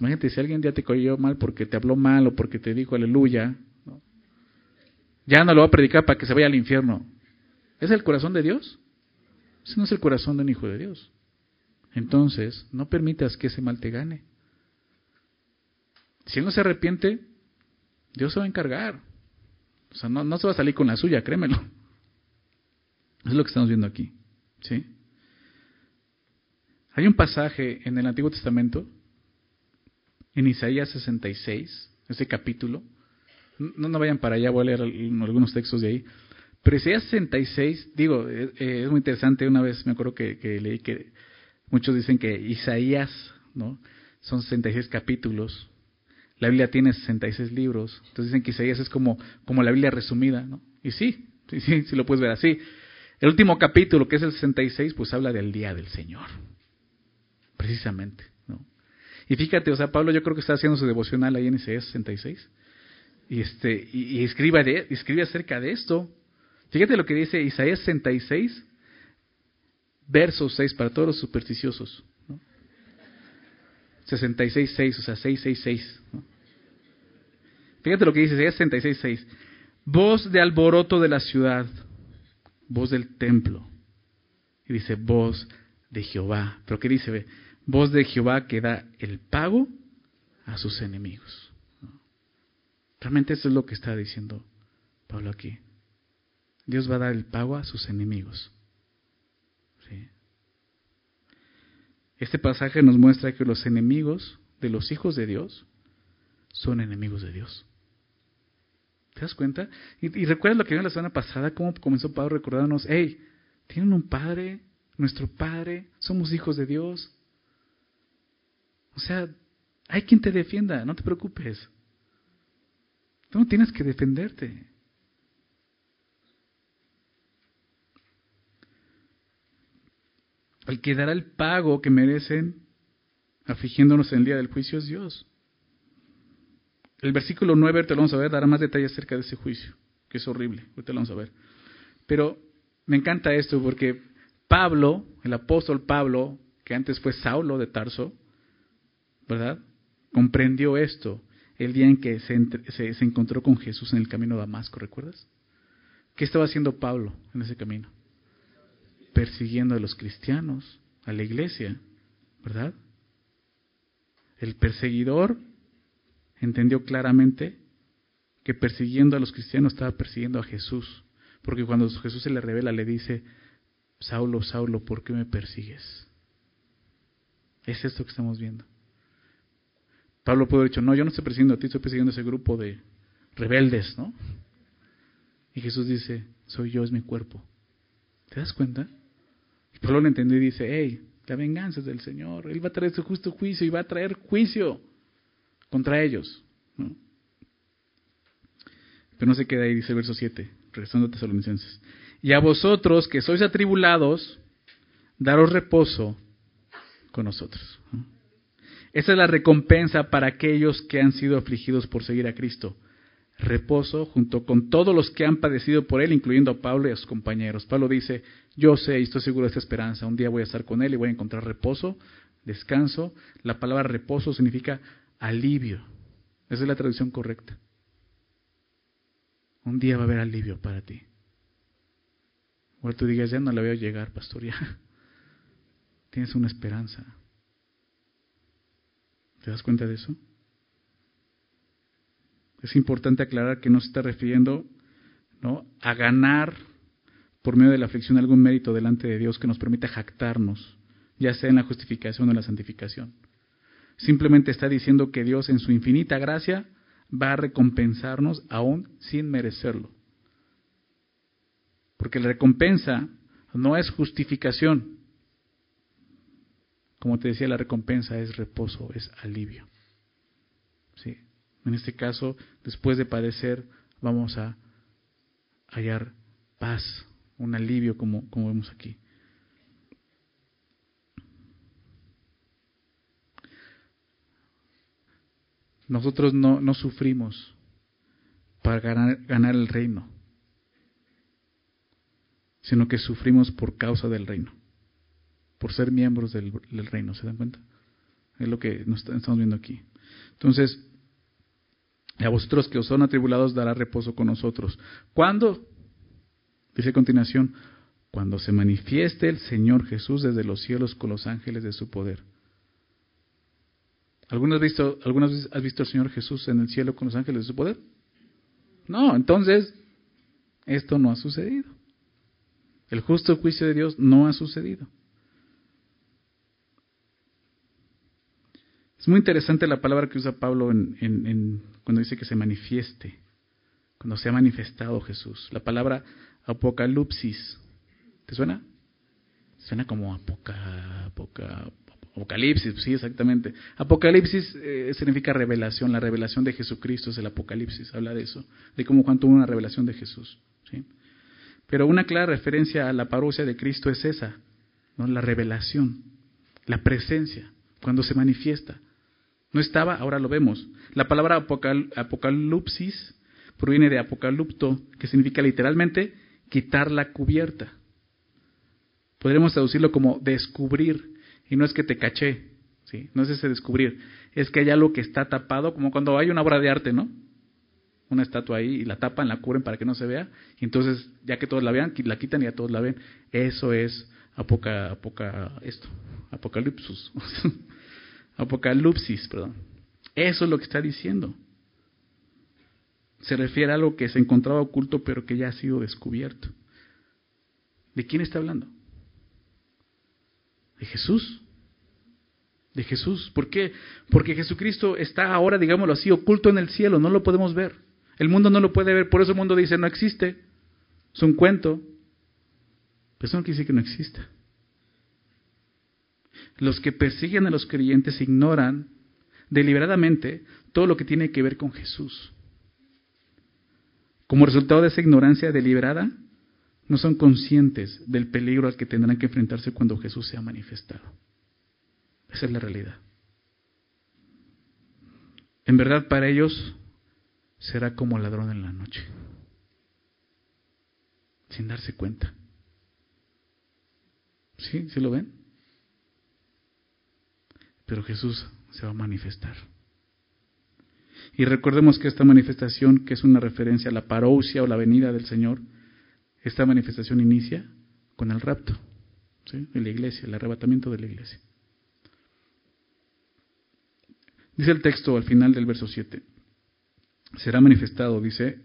Imagínate, si alguien ya te cayó mal porque te habló mal o porque te dijo aleluya, ya no lo va a predicar para que se vaya al infierno. ¿Es el corazón de Dios? Ese no es el corazón de un hijo de Dios. Entonces, no permitas que ese mal te gane. Si él no se arrepiente, Dios se va a encargar. O sea, no, no se va a salir con la suya, créemelo. Es lo que estamos viendo aquí. ¿Sí? Hay un pasaje en el Antiguo Testamento en Isaías 66, ese capítulo. No, no vayan para allá, voy a leer algunos textos de ahí. Pero Isaías 66, digo, eh, eh, es muy interesante, una vez me acuerdo que, leí que muchos dicen que Isaías, ¿no? Son 66 capítulos, la Biblia tiene 66 libros, entonces dicen que Isaías es como, como la Biblia resumida, ¿no? Y sí, sí, sí, sí lo puedes ver así. El último capítulo, que es el 66, pues habla del día del Señor, precisamente. Y fíjate, o sea, Pablo yo creo que está haciendo su devocional ahí en Isaías 66, y, este, y, escribe, escribe acerca de esto, Fíjate lo que dice Isaías 66, verso 6, para todos los supersticiosos. ¿no? 66, 6, o sea, 666. ¿no? Fíjate lo que dice Isaías 66, 6. Voz de alboroto de la ciudad, voz del templo. Y dice, voz de Jehová. Pero ¿qué dice? Voz de Jehová que da el pago a sus enemigos. Realmente eso es lo que está diciendo Pablo aquí. Dios va a dar el pago a sus enemigos. Este pasaje nos muestra que los enemigos de los hijos de Dios son enemigos de Dios. ¿Te das cuenta? Y, recuerda lo que vimos la semana pasada, cómo comenzó Pablo recordándonos, hey, tienen un padre, nuestro padre, somos hijos de Dios. O sea, hay quien te defienda, no te preocupes. Tú no tienes que defenderte. El que dará el pago que merecen afligiéndonos en el día del juicio es Dios. El versículo 9, te lo vamos a ver, dará más detalles acerca de ese juicio, que es horrible, ahorita lo vamos a ver. Pero me encanta esto porque Pablo, el apóstol Pablo, que antes fue Saulo de Tarso, ¿verdad? Comprendió esto el día en que se, se, se encontró con Jesús en el camino de Damasco, ¿recuerdas? ¿Qué estaba haciendo Pablo en ese camino? persiguiendo a los cristianos, a la iglesia, ¿verdad? El perseguidor entendió claramente que persiguiendo a los cristianos estaba persiguiendo a Jesús, porque cuando Jesús se le revela le dice, Saulo, Saulo, ¿por qué me persigues? Es esto que estamos viendo. Pablo pudo haber dicho, no, yo no estoy persiguiendo a ti, estoy persiguiendo a ese grupo de rebeldes, ¿no? Y Jesús dice, soy yo, es mi cuerpo. ¿Te das cuenta? Pablo lo entendió y dice, hey, la venganza es del Señor. Él va a traer su justo juicio y va a traer juicio contra ellos. Pero no se queda ahí, dice el verso 7, regresando a Tesalonicenses. Y a vosotros que sois atribulados, daros reposo con nosotros. Esa es la recompensa para aquellos que han sido afligidos por seguir a Cristo reposo junto con todos los que han padecido por él, incluyendo a Pablo y a sus compañeros. Pablo dice, yo sé y estoy seguro de esta esperanza, un día voy a estar con él y voy a encontrar reposo, descanso. La palabra reposo significa alivio. Esa es la traducción correcta. Un día va a haber alivio para ti. O tú digas, ya no la veo llegar, pastor, ya. [laughs] Tienes una esperanza. ¿Te das cuenta de eso? Es importante aclarar que no se está refiriendo ¿no? a ganar por medio de la aflicción algún mérito delante de Dios que nos permita jactarnos, ya sea en la justificación o en la santificación. Simplemente está diciendo que Dios en su infinita gracia va a recompensarnos aún sin merecerlo. Porque la recompensa no es justificación. Como te decía, la recompensa es reposo, es alivio. ¿Sí? En este caso, después de padecer, vamos a hallar paz, un alivio como, como vemos aquí. Nosotros no, no sufrimos para ganar, ganar el reino, sino que sufrimos por causa del reino, por ser miembros del, reino, ¿se dan cuenta? Es lo que nos estamos viendo aquí. Entonces, a vosotros que os son atribulados dará reposo con nosotros. ¿Cuándo? Dice a continuación, cuando se manifieste el Señor Jesús desde los cielos con los ángeles de su poder. ¿Algunas, visto, ¿Algunas has visto al Señor Jesús en el cielo con los ángeles de su poder? No, entonces esto no ha sucedido. El justo juicio de Dios no ha sucedido. Es muy interesante la palabra que usa Pablo en, cuando dice que se manifieste, cuando se ha manifestado Jesús. La palabra Apocalipsis. ¿Te suena? Suena como apoca, apocalipsis, sí, exactamente. Apocalipsis eh, significa revelación, la revelación de Jesucristo es el apocalipsis, habla de eso, de cómo Juan tuvo una revelación de Jesús. Pero una clara referencia a la parousia de Cristo es esa, ¿no? la revelación, la presencia, cuando se manifiesta. No estaba, ahora lo vemos. La palabra apocalipsis proviene de apocalipto, que significa literalmente quitar la cubierta. Podríamos traducirlo como descubrir, y no es que te caché, ¿sí? no es ese descubrir, es que hay algo que está tapado, como cuando hay una obra de arte, ¿no? Una estatua ahí y la tapan, la cubren para que no se vea, y entonces ya que todos la vean, la quitan y ya todos la ven. Eso es apoca, apoca, esto, apocalipsis, [laughs] apocalipsis, perdón. Eso es lo que está diciendo. Se refiere a algo que se encontraba oculto pero que ya ha sido descubierto. ¿De quién está hablando? De Jesús. De Jesús. ¿Por qué? Porque Jesucristo está ahora, digámoslo así, oculto en el cielo, no lo podemos ver. El mundo no lo puede ver, por eso el mundo dice no existe. Es un cuento. Pero eso no quiere decir que no exista. Los que persiguen a los creyentes ignoran deliberadamente todo lo que tiene que ver con Jesús. Como resultado de esa ignorancia deliberada, no son conscientes del peligro al que tendrán que enfrentarse cuando Jesús sea manifestado. Esa es la realidad. En verdad para ellos será como ladrón en la noche, sin darse cuenta. ¿Sí? ¿Sí lo ven? Pero Jesús se va a manifestar. Y recordemos que esta manifestación, que es una referencia a la parousia o la venida del Señor, esta manifestación inicia con el rapto de la iglesia, el arrebatamiento de la iglesia. Dice el texto al final del verso 7, será manifestado, dice,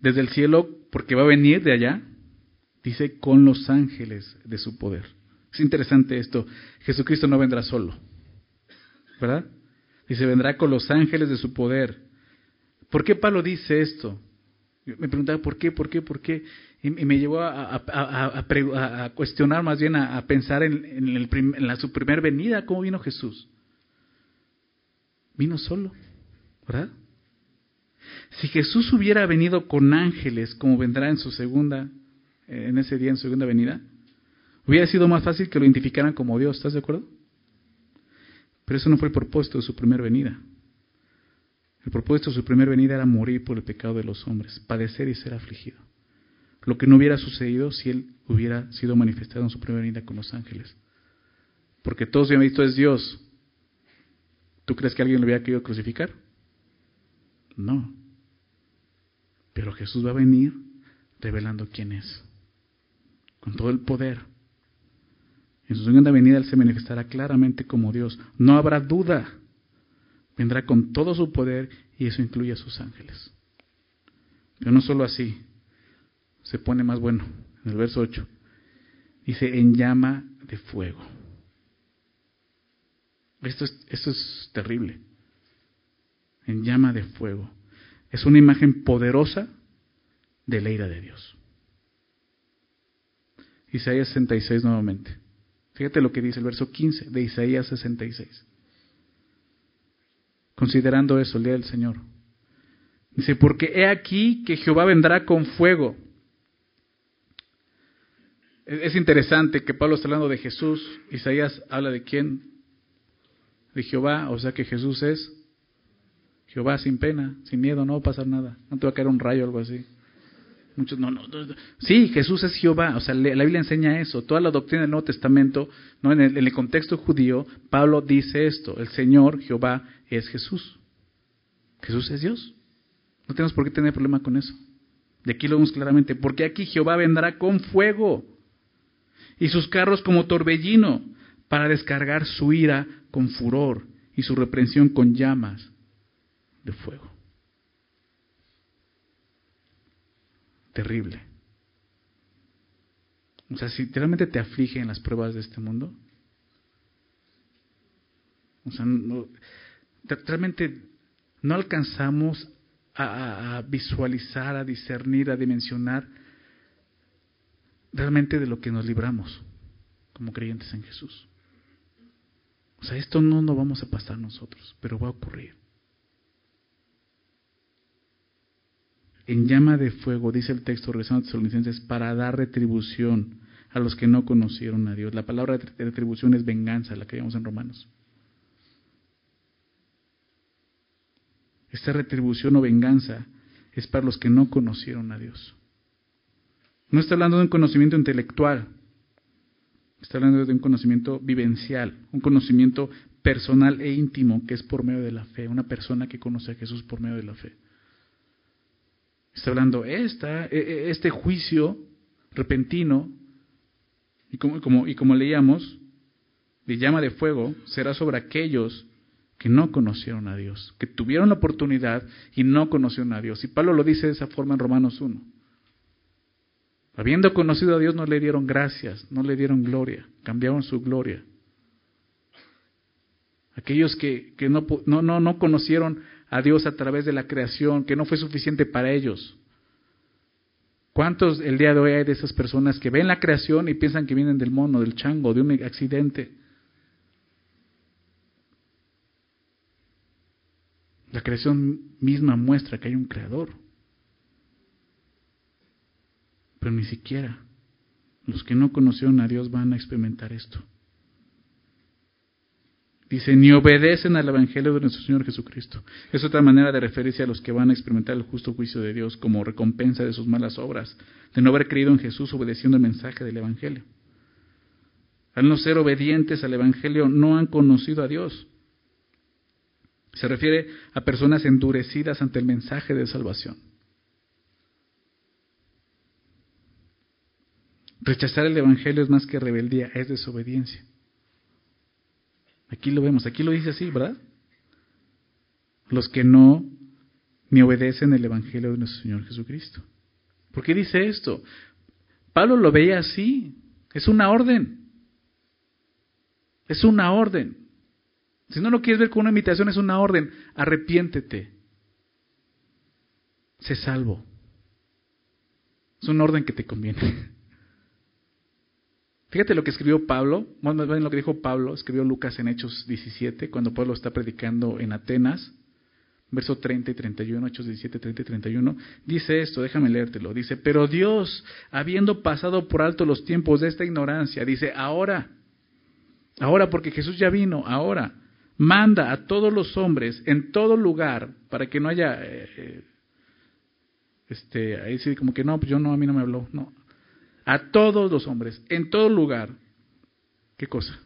desde el cielo, porque va a venir de allá, dice, con los ángeles de su poder. Es interesante esto, Jesucristo no vendrá solo, ¿verdad? Dice, vendrá con los ángeles de su poder. ¿Por qué Pablo dice esto? me preguntaba por qué, por qué, por qué. Y, me llevó a, cuestionar, más bien a, pensar en, su primer venida, cómo vino Jesús. Vino solo, ¿verdad? Si Jesús hubiera venido con ángeles, como vendrá en su segunda, en ese día, en su segunda venida, hubiera sido más fácil que lo identificaran como Dios, ¿estás de acuerdo? Pero eso no fue el propósito de su primera venida. El propósito de su primera venida era morir por el pecado de los hombres, padecer y ser afligido. Lo que no hubiera sucedido si él hubiera sido manifestado en su primera venida con los ángeles. Porque todos habían visto es Dios. ¿Tú crees que alguien lo hubiera querido crucificar? No. Pero Jesús va a venir revelando quién es. Con todo el poder. En su segunda venida Él se manifestará claramente como Dios. No habrá duda vendrá con todo su poder y eso incluye a sus ángeles. Pero no solo así, se pone más bueno en el verso 8. Dice, en llama de fuego. Esto es, esto es terrible. En llama de fuego. Es una imagen poderosa de la ira de Dios. Isaías 66 nuevamente. Fíjate lo que dice el verso 15 de Isaías 66 considerando eso el día del Señor. Dice, porque he aquí que Jehová vendrá con fuego. Es interesante que Pablo está hablando de Jesús, Isaías habla de quién? De Jehová, o sea que Jesús es Jehová sin pena, sin miedo, no va a pasar nada, no te va a caer un rayo o algo así. Muchos, no, no, Sí, Jesús es Jehová, o sea, la Biblia enseña eso. Toda la doctrina del Nuevo Testamento, ¿no? en, el, en el contexto judío, Pablo dice esto: el Señor, Jehová, es Jesús. Jesús es Dios. No tenemos por qué tener problema con eso. De aquí lo vemos claramente. Porque aquí Jehová vendrá con fuego y sus carros como torbellino para descargar su ira con furor y su reprensión con llamas de fuego. Terrible. O sea, si realmente te aflige en las pruebas de este mundo, o sea, realmente no alcanzamos a, visualizar, a discernir, a dimensionar realmente de lo que nos libramos como creyentes en Jesús. O sea, esto no nos vamos a pasar nosotros, pero va a ocurrir. En llama de fuego, dice el texto regresando a Tesalonicenses, para dar retribución a los que no conocieron a Dios. La palabra de retribución es venganza, la que vemos en Romanos. Esta retribución o venganza es para los que no conocieron a Dios. No está hablando de un conocimiento intelectual, está hablando de un conocimiento vivencial, un conocimiento personal e íntimo que es por medio de la fe, una persona que conoce a Jesús por medio de la fe. Está hablando esta, e, e, este juicio repentino, y como, como, y como leíamos, de llama de fuego, será sobre aquellos que no conocieron a Dios, que tuvieron la oportunidad y no conocieron a Dios. Y Pablo lo dice de esa forma en Romanos 1. Habiendo conocido a Dios no le dieron gracias, no le dieron gloria, cambiaron su gloria. Aquellos que, que no, no, no, no conocieron a Dios a través de la creación, que no fue suficiente para ellos. ¿Cuántos el día de hoy hay de esas personas que ven la creación y piensan que vienen del mono, del chango, de un accidente? La creación misma muestra que hay un creador. Pero ni siquiera los que no conocieron a Dios van a experimentar esto. Dice, ni obedecen al Evangelio de nuestro Señor Jesucristo. Es otra manera de referirse a los que van a experimentar el justo juicio de Dios como recompensa de sus malas obras, de no haber creído en Jesús obedeciendo el mensaje del Evangelio. Al no ser obedientes al Evangelio, no han conocido a Dios. Se refiere a personas endurecidas ante el mensaje de salvación. Rechazar el Evangelio es más que rebeldía, es desobediencia. Aquí lo vemos, aquí lo dice así, ¿verdad? Los que no ni obedecen el Evangelio de nuestro Señor Jesucristo. ¿Por qué dice esto? Pablo lo veía así, es una orden. Es una orden. Si no lo quieres ver como una invitación, es una orden. Arrepiéntete. Sé salvo. Es una orden que te conviene. Fíjate lo que escribió Pablo, más bien lo que dijo Pablo, escribió Lucas en Hechos 17, cuando Pablo está predicando en Atenas, verso 30 y 31, Hechos 17, 30 y 31, dice esto, déjame leértelo, dice, pero Dios, habiendo pasado por alto los tiempos de esta ignorancia, dice, ahora, ahora porque Jesús ya vino, ahora, manda a todos los hombres en todo lugar, para que no haya, eh, eh, este, ahí sí, como que no, pues yo no, a mí no me habló, no, a todos los hombres, en todo lugar. ¿Qué cosa?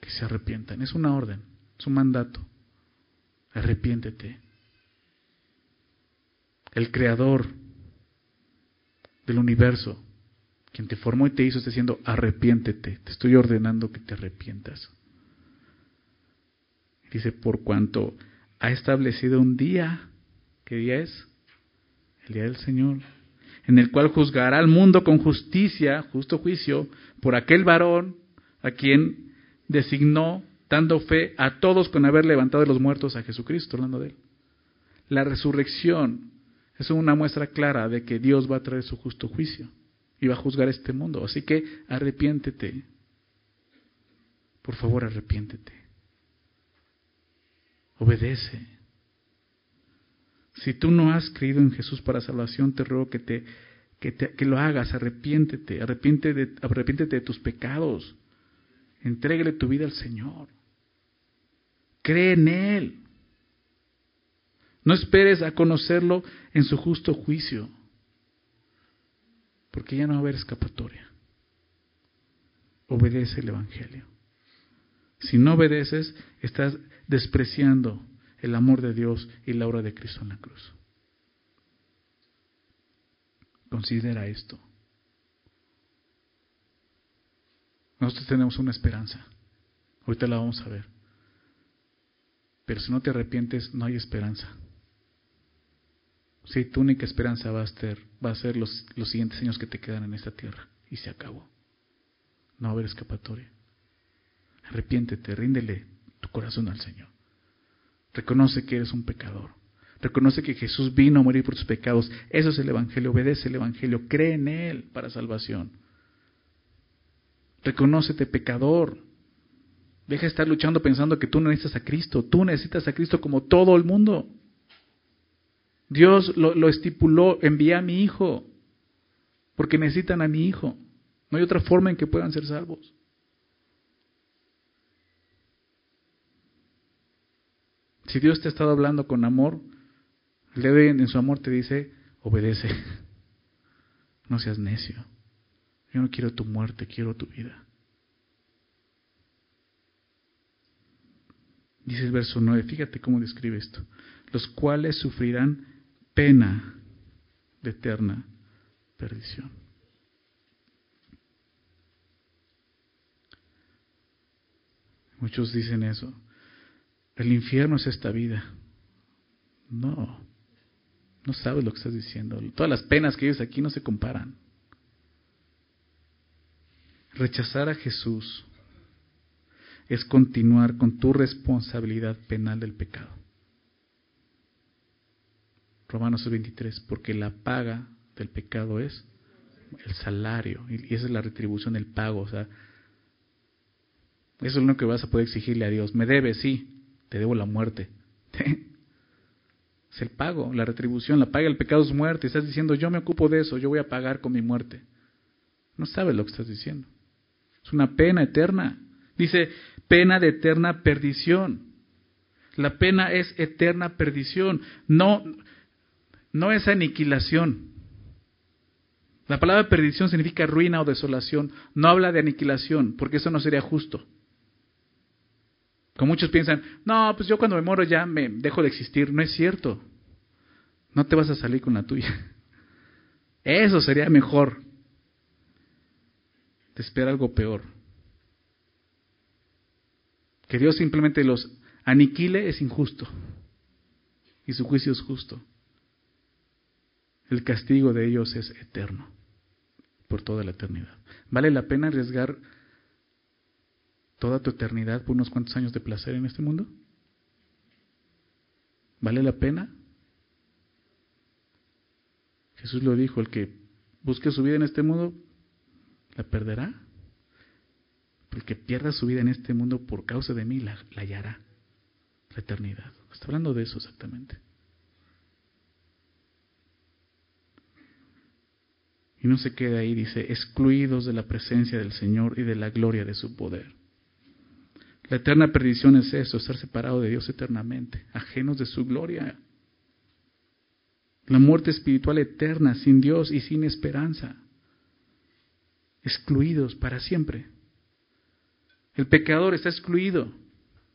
Que se arrepientan. Es una orden, es un mandato. Arrepiéntete. El creador del universo, quien te formó y te hizo, está diciendo, arrepiéntete. Te estoy ordenando que te arrepientas. Dice, por cuanto ha establecido un día, ¿qué día es? El día del Señor en el cual juzgará al mundo con justicia, justo juicio, por aquel varón a quien designó, dando fe a todos con haber levantado de los muertos a Jesucristo, hablando de él. La resurrección es una muestra clara de que Dios va a traer su justo juicio y va a juzgar este mundo. Así que arrepiéntete. Por favor, arrepiéntete. Obedece. Si tú no has creído en Jesús para salvación, te ruego que, te, que, lo hagas, arrepiéntete, arrepiéntete de, arrepiéntete de tus pecados, entrégale tu vida al Señor, cree en Él. No esperes a conocerlo en su justo juicio, porque ya no va a haber escapatoria. Obedece el Evangelio. Si no obedeces, estás despreciando el amor de Dios y la obra de Cristo en la cruz. Considera esto. Nosotros tenemos una esperanza. Ahorita la vamos a ver. Pero si no te arrepientes, no hay esperanza. Si tu única esperanza va a ser, va a ser los, los siguientes años que te quedan en esta tierra. Y se acabó. No va a haber escapatoria. Arrepiéntete, ríndele tu corazón al Señor. Reconoce que eres un pecador. Reconoce que Jesús vino a morir por tus pecados. Eso es el Evangelio. Obedece el Evangelio. Cree en Él para salvación. Reconócete pecador. Deja de estar luchando pensando que tú necesitas a Cristo. Tú necesitas a Cristo como todo el mundo. Dios lo, lo estipuló, envía a mi hijo, porque necesitan a mi hijo. No hay otra forma en que puedan ser salvos. Si Dios te ha estado hablando con amor, el en su amor te dice, obedece. [laughs] No seas necio. Yo no quiero tu muerte, quiero tu vida. Dice el verso 9, fíjate cómo describe esto. Los cuales sufrirán pena de eterna perdición. Muchos dicen eso. El infierno es esta vida. No, no sabes lo que estás diciendo. Todas las penas que vives aquí no se comparan. Rechazar a Jesús es continuar con tu responsabilidad penal del pecado. Romanos 23, porque la paga del pecado es el salario, y esa es la retribución, el pago, o sea, eso es lo que vas a poder exigirle a Dios. Me debes, sí, te debo la muerte. [laughs] es el pago, la retribución, la paga del pecado es muerte. Estás diciendo, yo me ocupo de eso, yo voy a pagar con mi muerte. No sabes lo que estás diciendo. Es una pena eterna. Dice, pena de eterna perdición. La pena es eterna perdición. No, no es aniquilación. La palabra perdición significa ruina o desolación. No habla de aniquilación, porque eso no sería justo. Como muchos piensan, no, pues yo cuando me muero ya me dejo de existir. No es cierto. No te vas a salir con la tuya. [laughs] Eso sería mejor. Te espera algo peor. Que Dios simplemente los aniquile es injusto. Y su juicio es justo el castigo de ellos es eterno, por toda la eternidad. ¿Vale la pena arriesgar toda tu eternidad por unos cuantos años de placer en este mundo? ¿Vale la pena? Jesús lo dijo, el que busque su vida en este mundo, la perderá. El que pierda su vida en este mundo por causa de mí, la, la hallará. La eternidad. Está hablando de eso exactamente. Y no se queda ahí, dice, excluidos de la presencia del Señor y de la gloria de su poder. La eterna perdición es eso, estar separado de Dios eternamente, ajenos de su gloria. La muerte espiritual eterna, sin Dios y sin esperanza. Excluidos para siempre. El pecador está excluido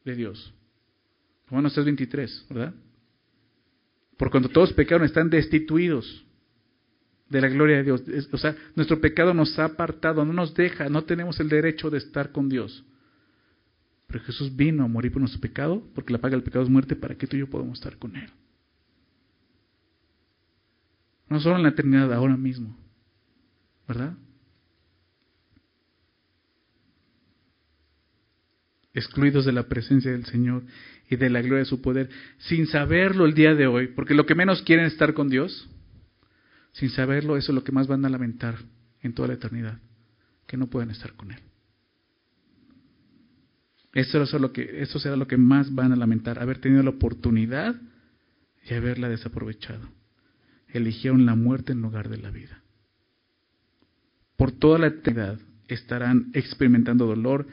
de Dios. Romanos 23, ¿verdad? Por cuanto todos pecaron, están destituidos de la gloria de Dios. O sea, nuestro pecado nos ha apartado, no nos deja, no tenemos el derecho de estar con Dios. Pero Jesús vino a morir por nuestro pecado, porque la paga del pecado es muerte, para que tú y yo podamos estar con Él. No solo en la eternidad, ahora mismo. ¿Verdad? excluidos de la presencia del Señor y de la gloria de su poder, sin saberlo el día de hoy, porque lo que menos quieren es estar con Dios, sin saberlo, eso es lo que más van a lamentar en toda la eternidad, que no pueden estar con Él. Eso, eso será lo que más van a lamentar, haber tenido la oportunidad y haberla desaprovechado. Eligieron la muerte en lugar de la vida. Por toda la eternidad estarán experimentando dolor,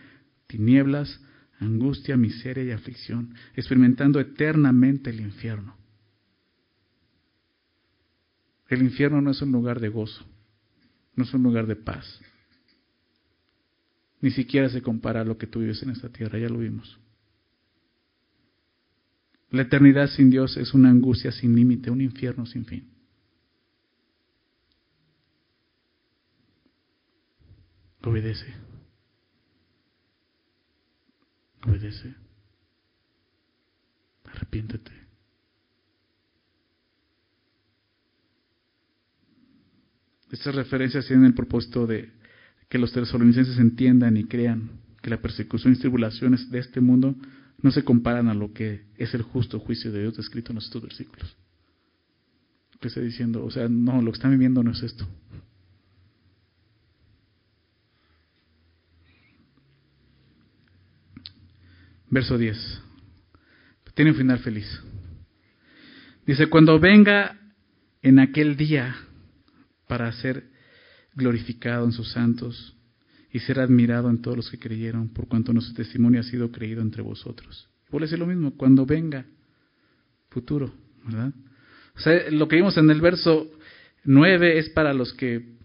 tinieblas, angustia, miseria y aflicción, experimentando eternamente el infierno. El infierno no es un lugar de gozo, no es un lugar de paz. Ni siquiera se compara a lo que tú vives en esta tierra, ya lo vimos. La eternidad sin Dios es una angustia sin límite, un infierno sin fin. Obedece. Obedece. Arrepiéntete. Estas referencias tienen el propósito de que los tesalonicenses entiendan y crean que la persecución y tribulaciones de este mundo no se comparan a lo que es el justo juicio de Dios descrito en estos versículos. Que está diciendo, o sea, no, lo que están viviendo no es esto. Verso 10. Tiene un final feliz. Dice, cuando venga en aquel día para hacer glorificado en sus santos y ser admirado en todos los que creyeron, por cuanto nuestro testimonio ha sido creído entre vosotros. Vuelve a decir lo mismo, cuando venga, futuro, ¿verdad? O sea, lo que vimos en el verso 9 es para los que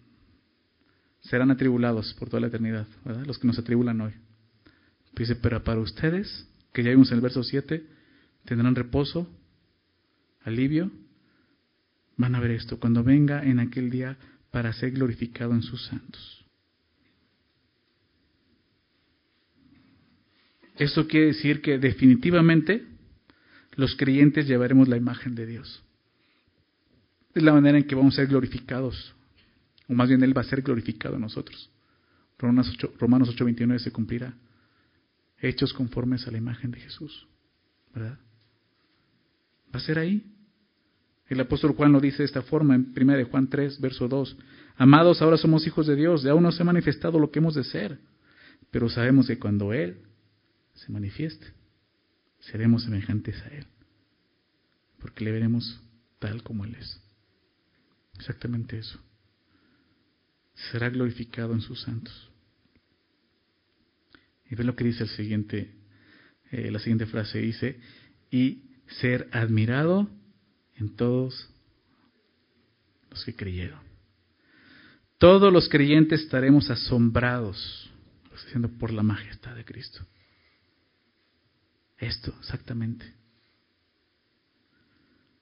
serán atribulados por toda la eternidad, ¿verdad? Los que nos atribulan hoy. Dice, pero para ustedes, que ya vimos en el verso 7, tendrán reposo, alivio. Van a ver esto, cuando venga en aquel día para ser glorificado en sus santos. Esto quiere decir que definitivamente los creyentes llevaremos la imagen de Dios. Es la manera en que vamos a ser glorificados, o más bien Él va a ser glorificado en nosotros. Romanos 8.29 se cumplirá. Hechos conformes a la imagen de Jesús. ¿Verdad? Va a ser ahí. El apóstol Juan lo dice de esta forma en 1 Juan 3, verso 2. Amados, ahora somos hijos de Dios, de aún no se ha manifestado lo que hemos de ser, pero sabemos que cuando Él se manifieste, seremos semejantes a Él, porque le veremos tal como Él es. Exactamente eso. Será glorificado en sus santos. Y ve lo que dice el siguiente, eh, la siguiente frase, dice, y ser admirado en todos los que creyeron. Todos los creyentes estaremos asombrados, diciendo, por la majestad de Cristo. Esto, exactamente.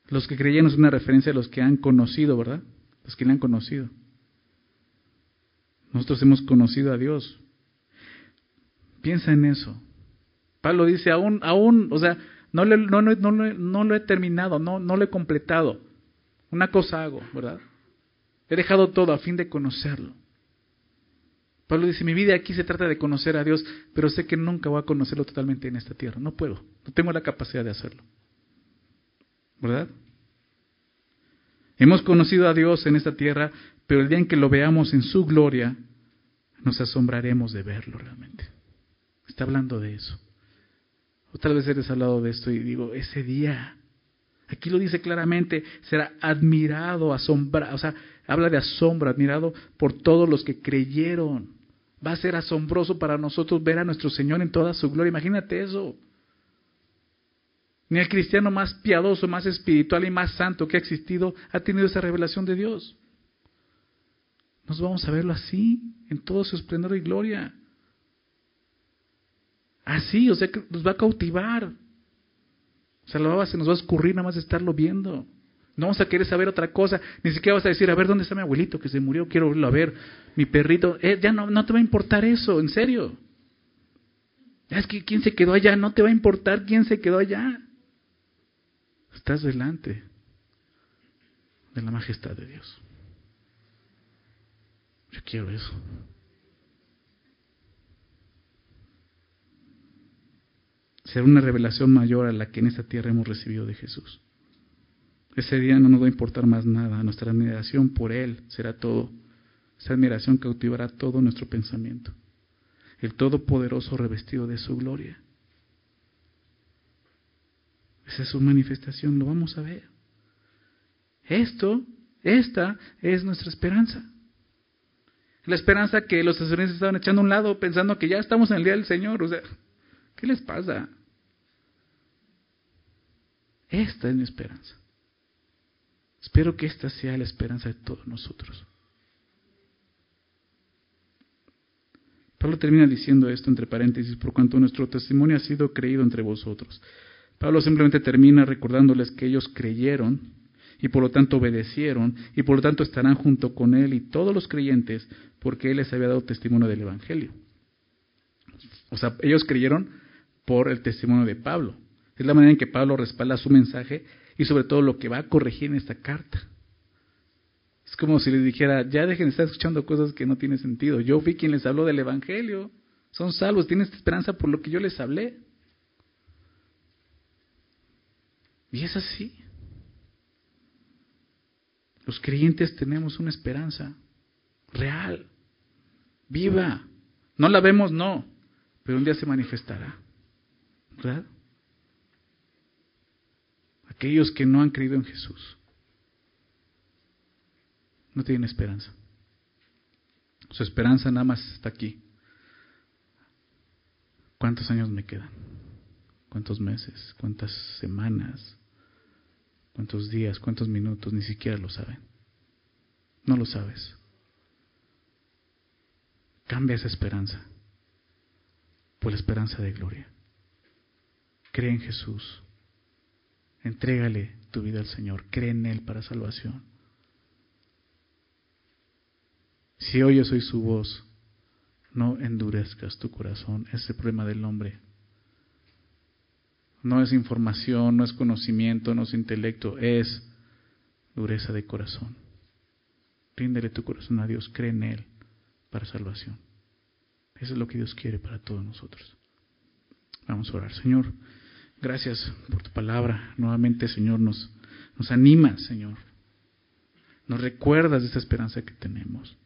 Los que creyeron es una referencia a los que han conocido, ¿verdad? Los que le han conocido. Nosotros hemos conocido a Dios. Piensa en eso. Pablo dice, aún, aún, o sea, no, lo he terminado, no, no lo he completado. Una cosa hago, ¿verdad? He dejado todo a fin de conocerlo. Pablo dice, mi vida aquí se trata de conocer a Dios, pero sé que nunca voy a conocerlo totalmente en esta tierra. No puedo, no tengo la capacidad de hacerlo. ¿Verdad? Hemos conocido a Dios en esta tierra, pero el día en que lo veamos en su gloria, nos asombraremos de verlo realmente. Está hablando de eso. Otras veces les he hablado de esto y digo, ese día, aquí lo dice claramente, será admirado, asombrado, o sea, habla de asombro, admirado por todos los que creyeron. Va a ser asombroso para nosotros ver a nuestro Señor en toda su gloria. Imagínate eso. Ni el cristiano más piadoso, más espiritual y más santo que ha existido ha tenido esa revelación de Dios. Nos vamos a verlo así, en todo su esplendor y gloria. Así, o sea, que nos va a cautivar. O sea, la se nos va a escurrir nada más de estarlo viendo. No vamos a querer saber otra cosa. Ni siquiera vas a decir, a ver, ¿dónde está mi abuelito que se murió? Quiero verlo a ver. Mi perrito. Eh, ya no, no te va a importar eso, en serio. Es que quién se quedó allá. No te va a importar quién se quedó allá. Estás delante de la majestad de Dios. Yo quiero eso. Será una revelación mayor a la que en esta tierra hemos recibido de Jesús. Ese día no nos va a importar más nada, nuestra admiración por Él será todo. Esa admiración cautivará todo nuestro pensamiento. El Todopoderoso revestido de su gloria. Esa es su manifestación, lo vamos a ver. Esto, esta es nuestra esperanza. La esperanza que los sacerdotes estaban echando a un lado pensando que ya estamos en el día del Señor. O sea, ¿qué les pasa? Esta es mi esperanza. Espero que esta sea la esperanza de todos nosotros. Pablo termina diciendo esto entre paréntesis, por cuanto nuestro testimonio ha sido creído entre vosotros. Pablo simplemente termina recordándoles que ellos creyeron y por lo tanto obedecieron y por lo tanto estarán junto con él y todos los creyentes porque él les había dado testimonio del Evangelio. O sea, ellos creyeron por el testimonio de Pablo. Es la manera en que Pablo respalda su mensaje y sobre todo lo que va a corregir en esta carta. Es como si les dijera, ya dejen de estar escuchando cosas que no tienen sentido. Yo fui quien les habló del Evangelio. Son salvos, tienen esperanza por lo que yo les hablé. Y es así. Los creyentes tenemos una esperanza real, viva. No la vemos, no, pero un día se manifestará. ¿verdad? Aquellos que no han creído en Jesús no tienen esperanza. Su esperanza nada más está aquí. ¿Cuántos años me quedan? ¿Cuántos meses? ¿Cuántas semanas? ¿Cuántos días? ¿Cuántos minutos? Ni siquiera lo saben. No lo sabes. Cambia esa esperanza por la esperanza de gloria. Cree en Jesús. Entrégale tu vida al Señor. Cree en Él para salvación. Si oyes hoy su voz, no endurezcas tu corazón. Ese es el problema del hombre. No es información, no es conocimiento, no es intelecto, es dureza de corazón. Ríndele tu corazón a Dios, cree en Él para salvación. Eso es lo que Dios quiere para todos nosotros. Vamos a orar. Señor, gracias por tu palabra. Nuevamente, Señor, nos, nos anima, Señor. Nos recuerdas de esta esperanza que tenemos.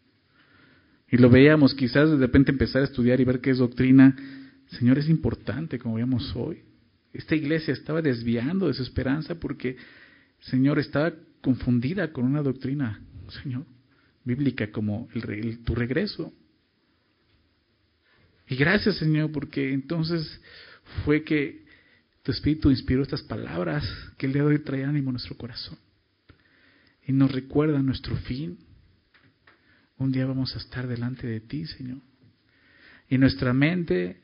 Y lo veíamos, quizás de repente empezar a estudiar y ver qué es doctrina. Señor, es importante, como veíamos hoy. Esta iglesia estaba desviando de su esperanza porque, Señor, estaba confundida con una doctrina, Señor, bíblica como el, tu regreso. Y gracias, Señor, porque entonces fue que tu Espíritu inspiró estas palabras que el día de hoy trae ánimo a nuestro corazón. Y nos recuerda nuestro fin. Un día vamos a estar delante de ti, Señor. Y nuestra mente,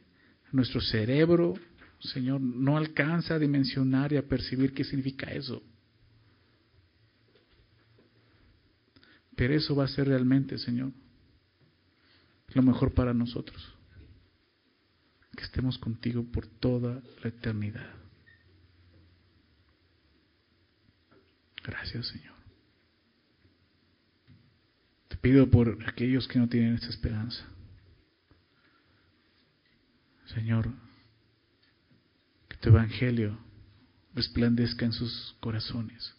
nuestro cerebro, Señor, no alcanza a dimensionar y a percibir qué significa eso. Pero eso va a ser realmente, Señor, lo mejor para nosotros. Que estemos contigo por toda la eternidad. Gracias, Señor. Te pido por aquellos que no tienen esta esperanza. Señor, tu evangelio resplandezca en sus corazones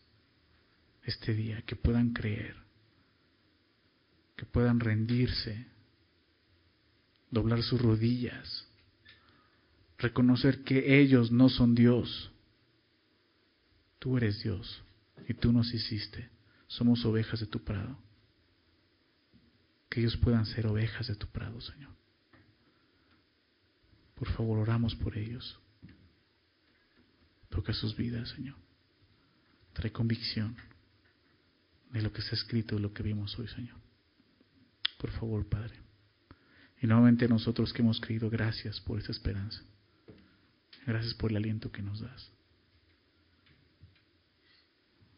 este día, que puedan creer, que puedan rendirse, doblar sus rodillas, reconocer que ellos no son Dios. Tú eres Dios y tú nos hiciste. Somos ovejas de tu prado. Que ellos puedan ser ovejas de tu prado, Señor. Por favor, oramos por ellos. Toca sus vidas, Señor. Trae convicción de lo que está escrito, de lo que vimos hoy, Señor. Por favor, Padre. Y nuevamente nosotros que hemos creído, gracias por esa esperanza. Gracias por el aliento que nos das.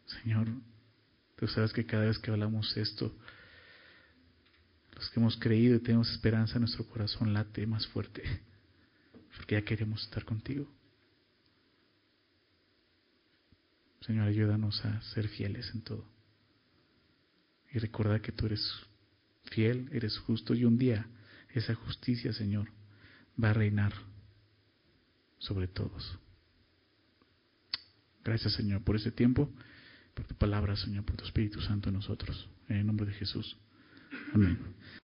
Señor, tú sabes que cada vez que hablamos esto, los que hemos creído y tenemos esperanza, nuestro corazón late más fuerte, porque ya queremos estar contigo. Señor, ayúdanos a ser fieles en todo. Y recordar que tú eres fiel, eres justo y un día esa justicia, Señor, va a reinar sobre todos. Gracias, Señor, por ese tiempo, por tu palabra, Señor, por tu Espíritu Santo en nosotros. En el nombre de Jesús. Amén.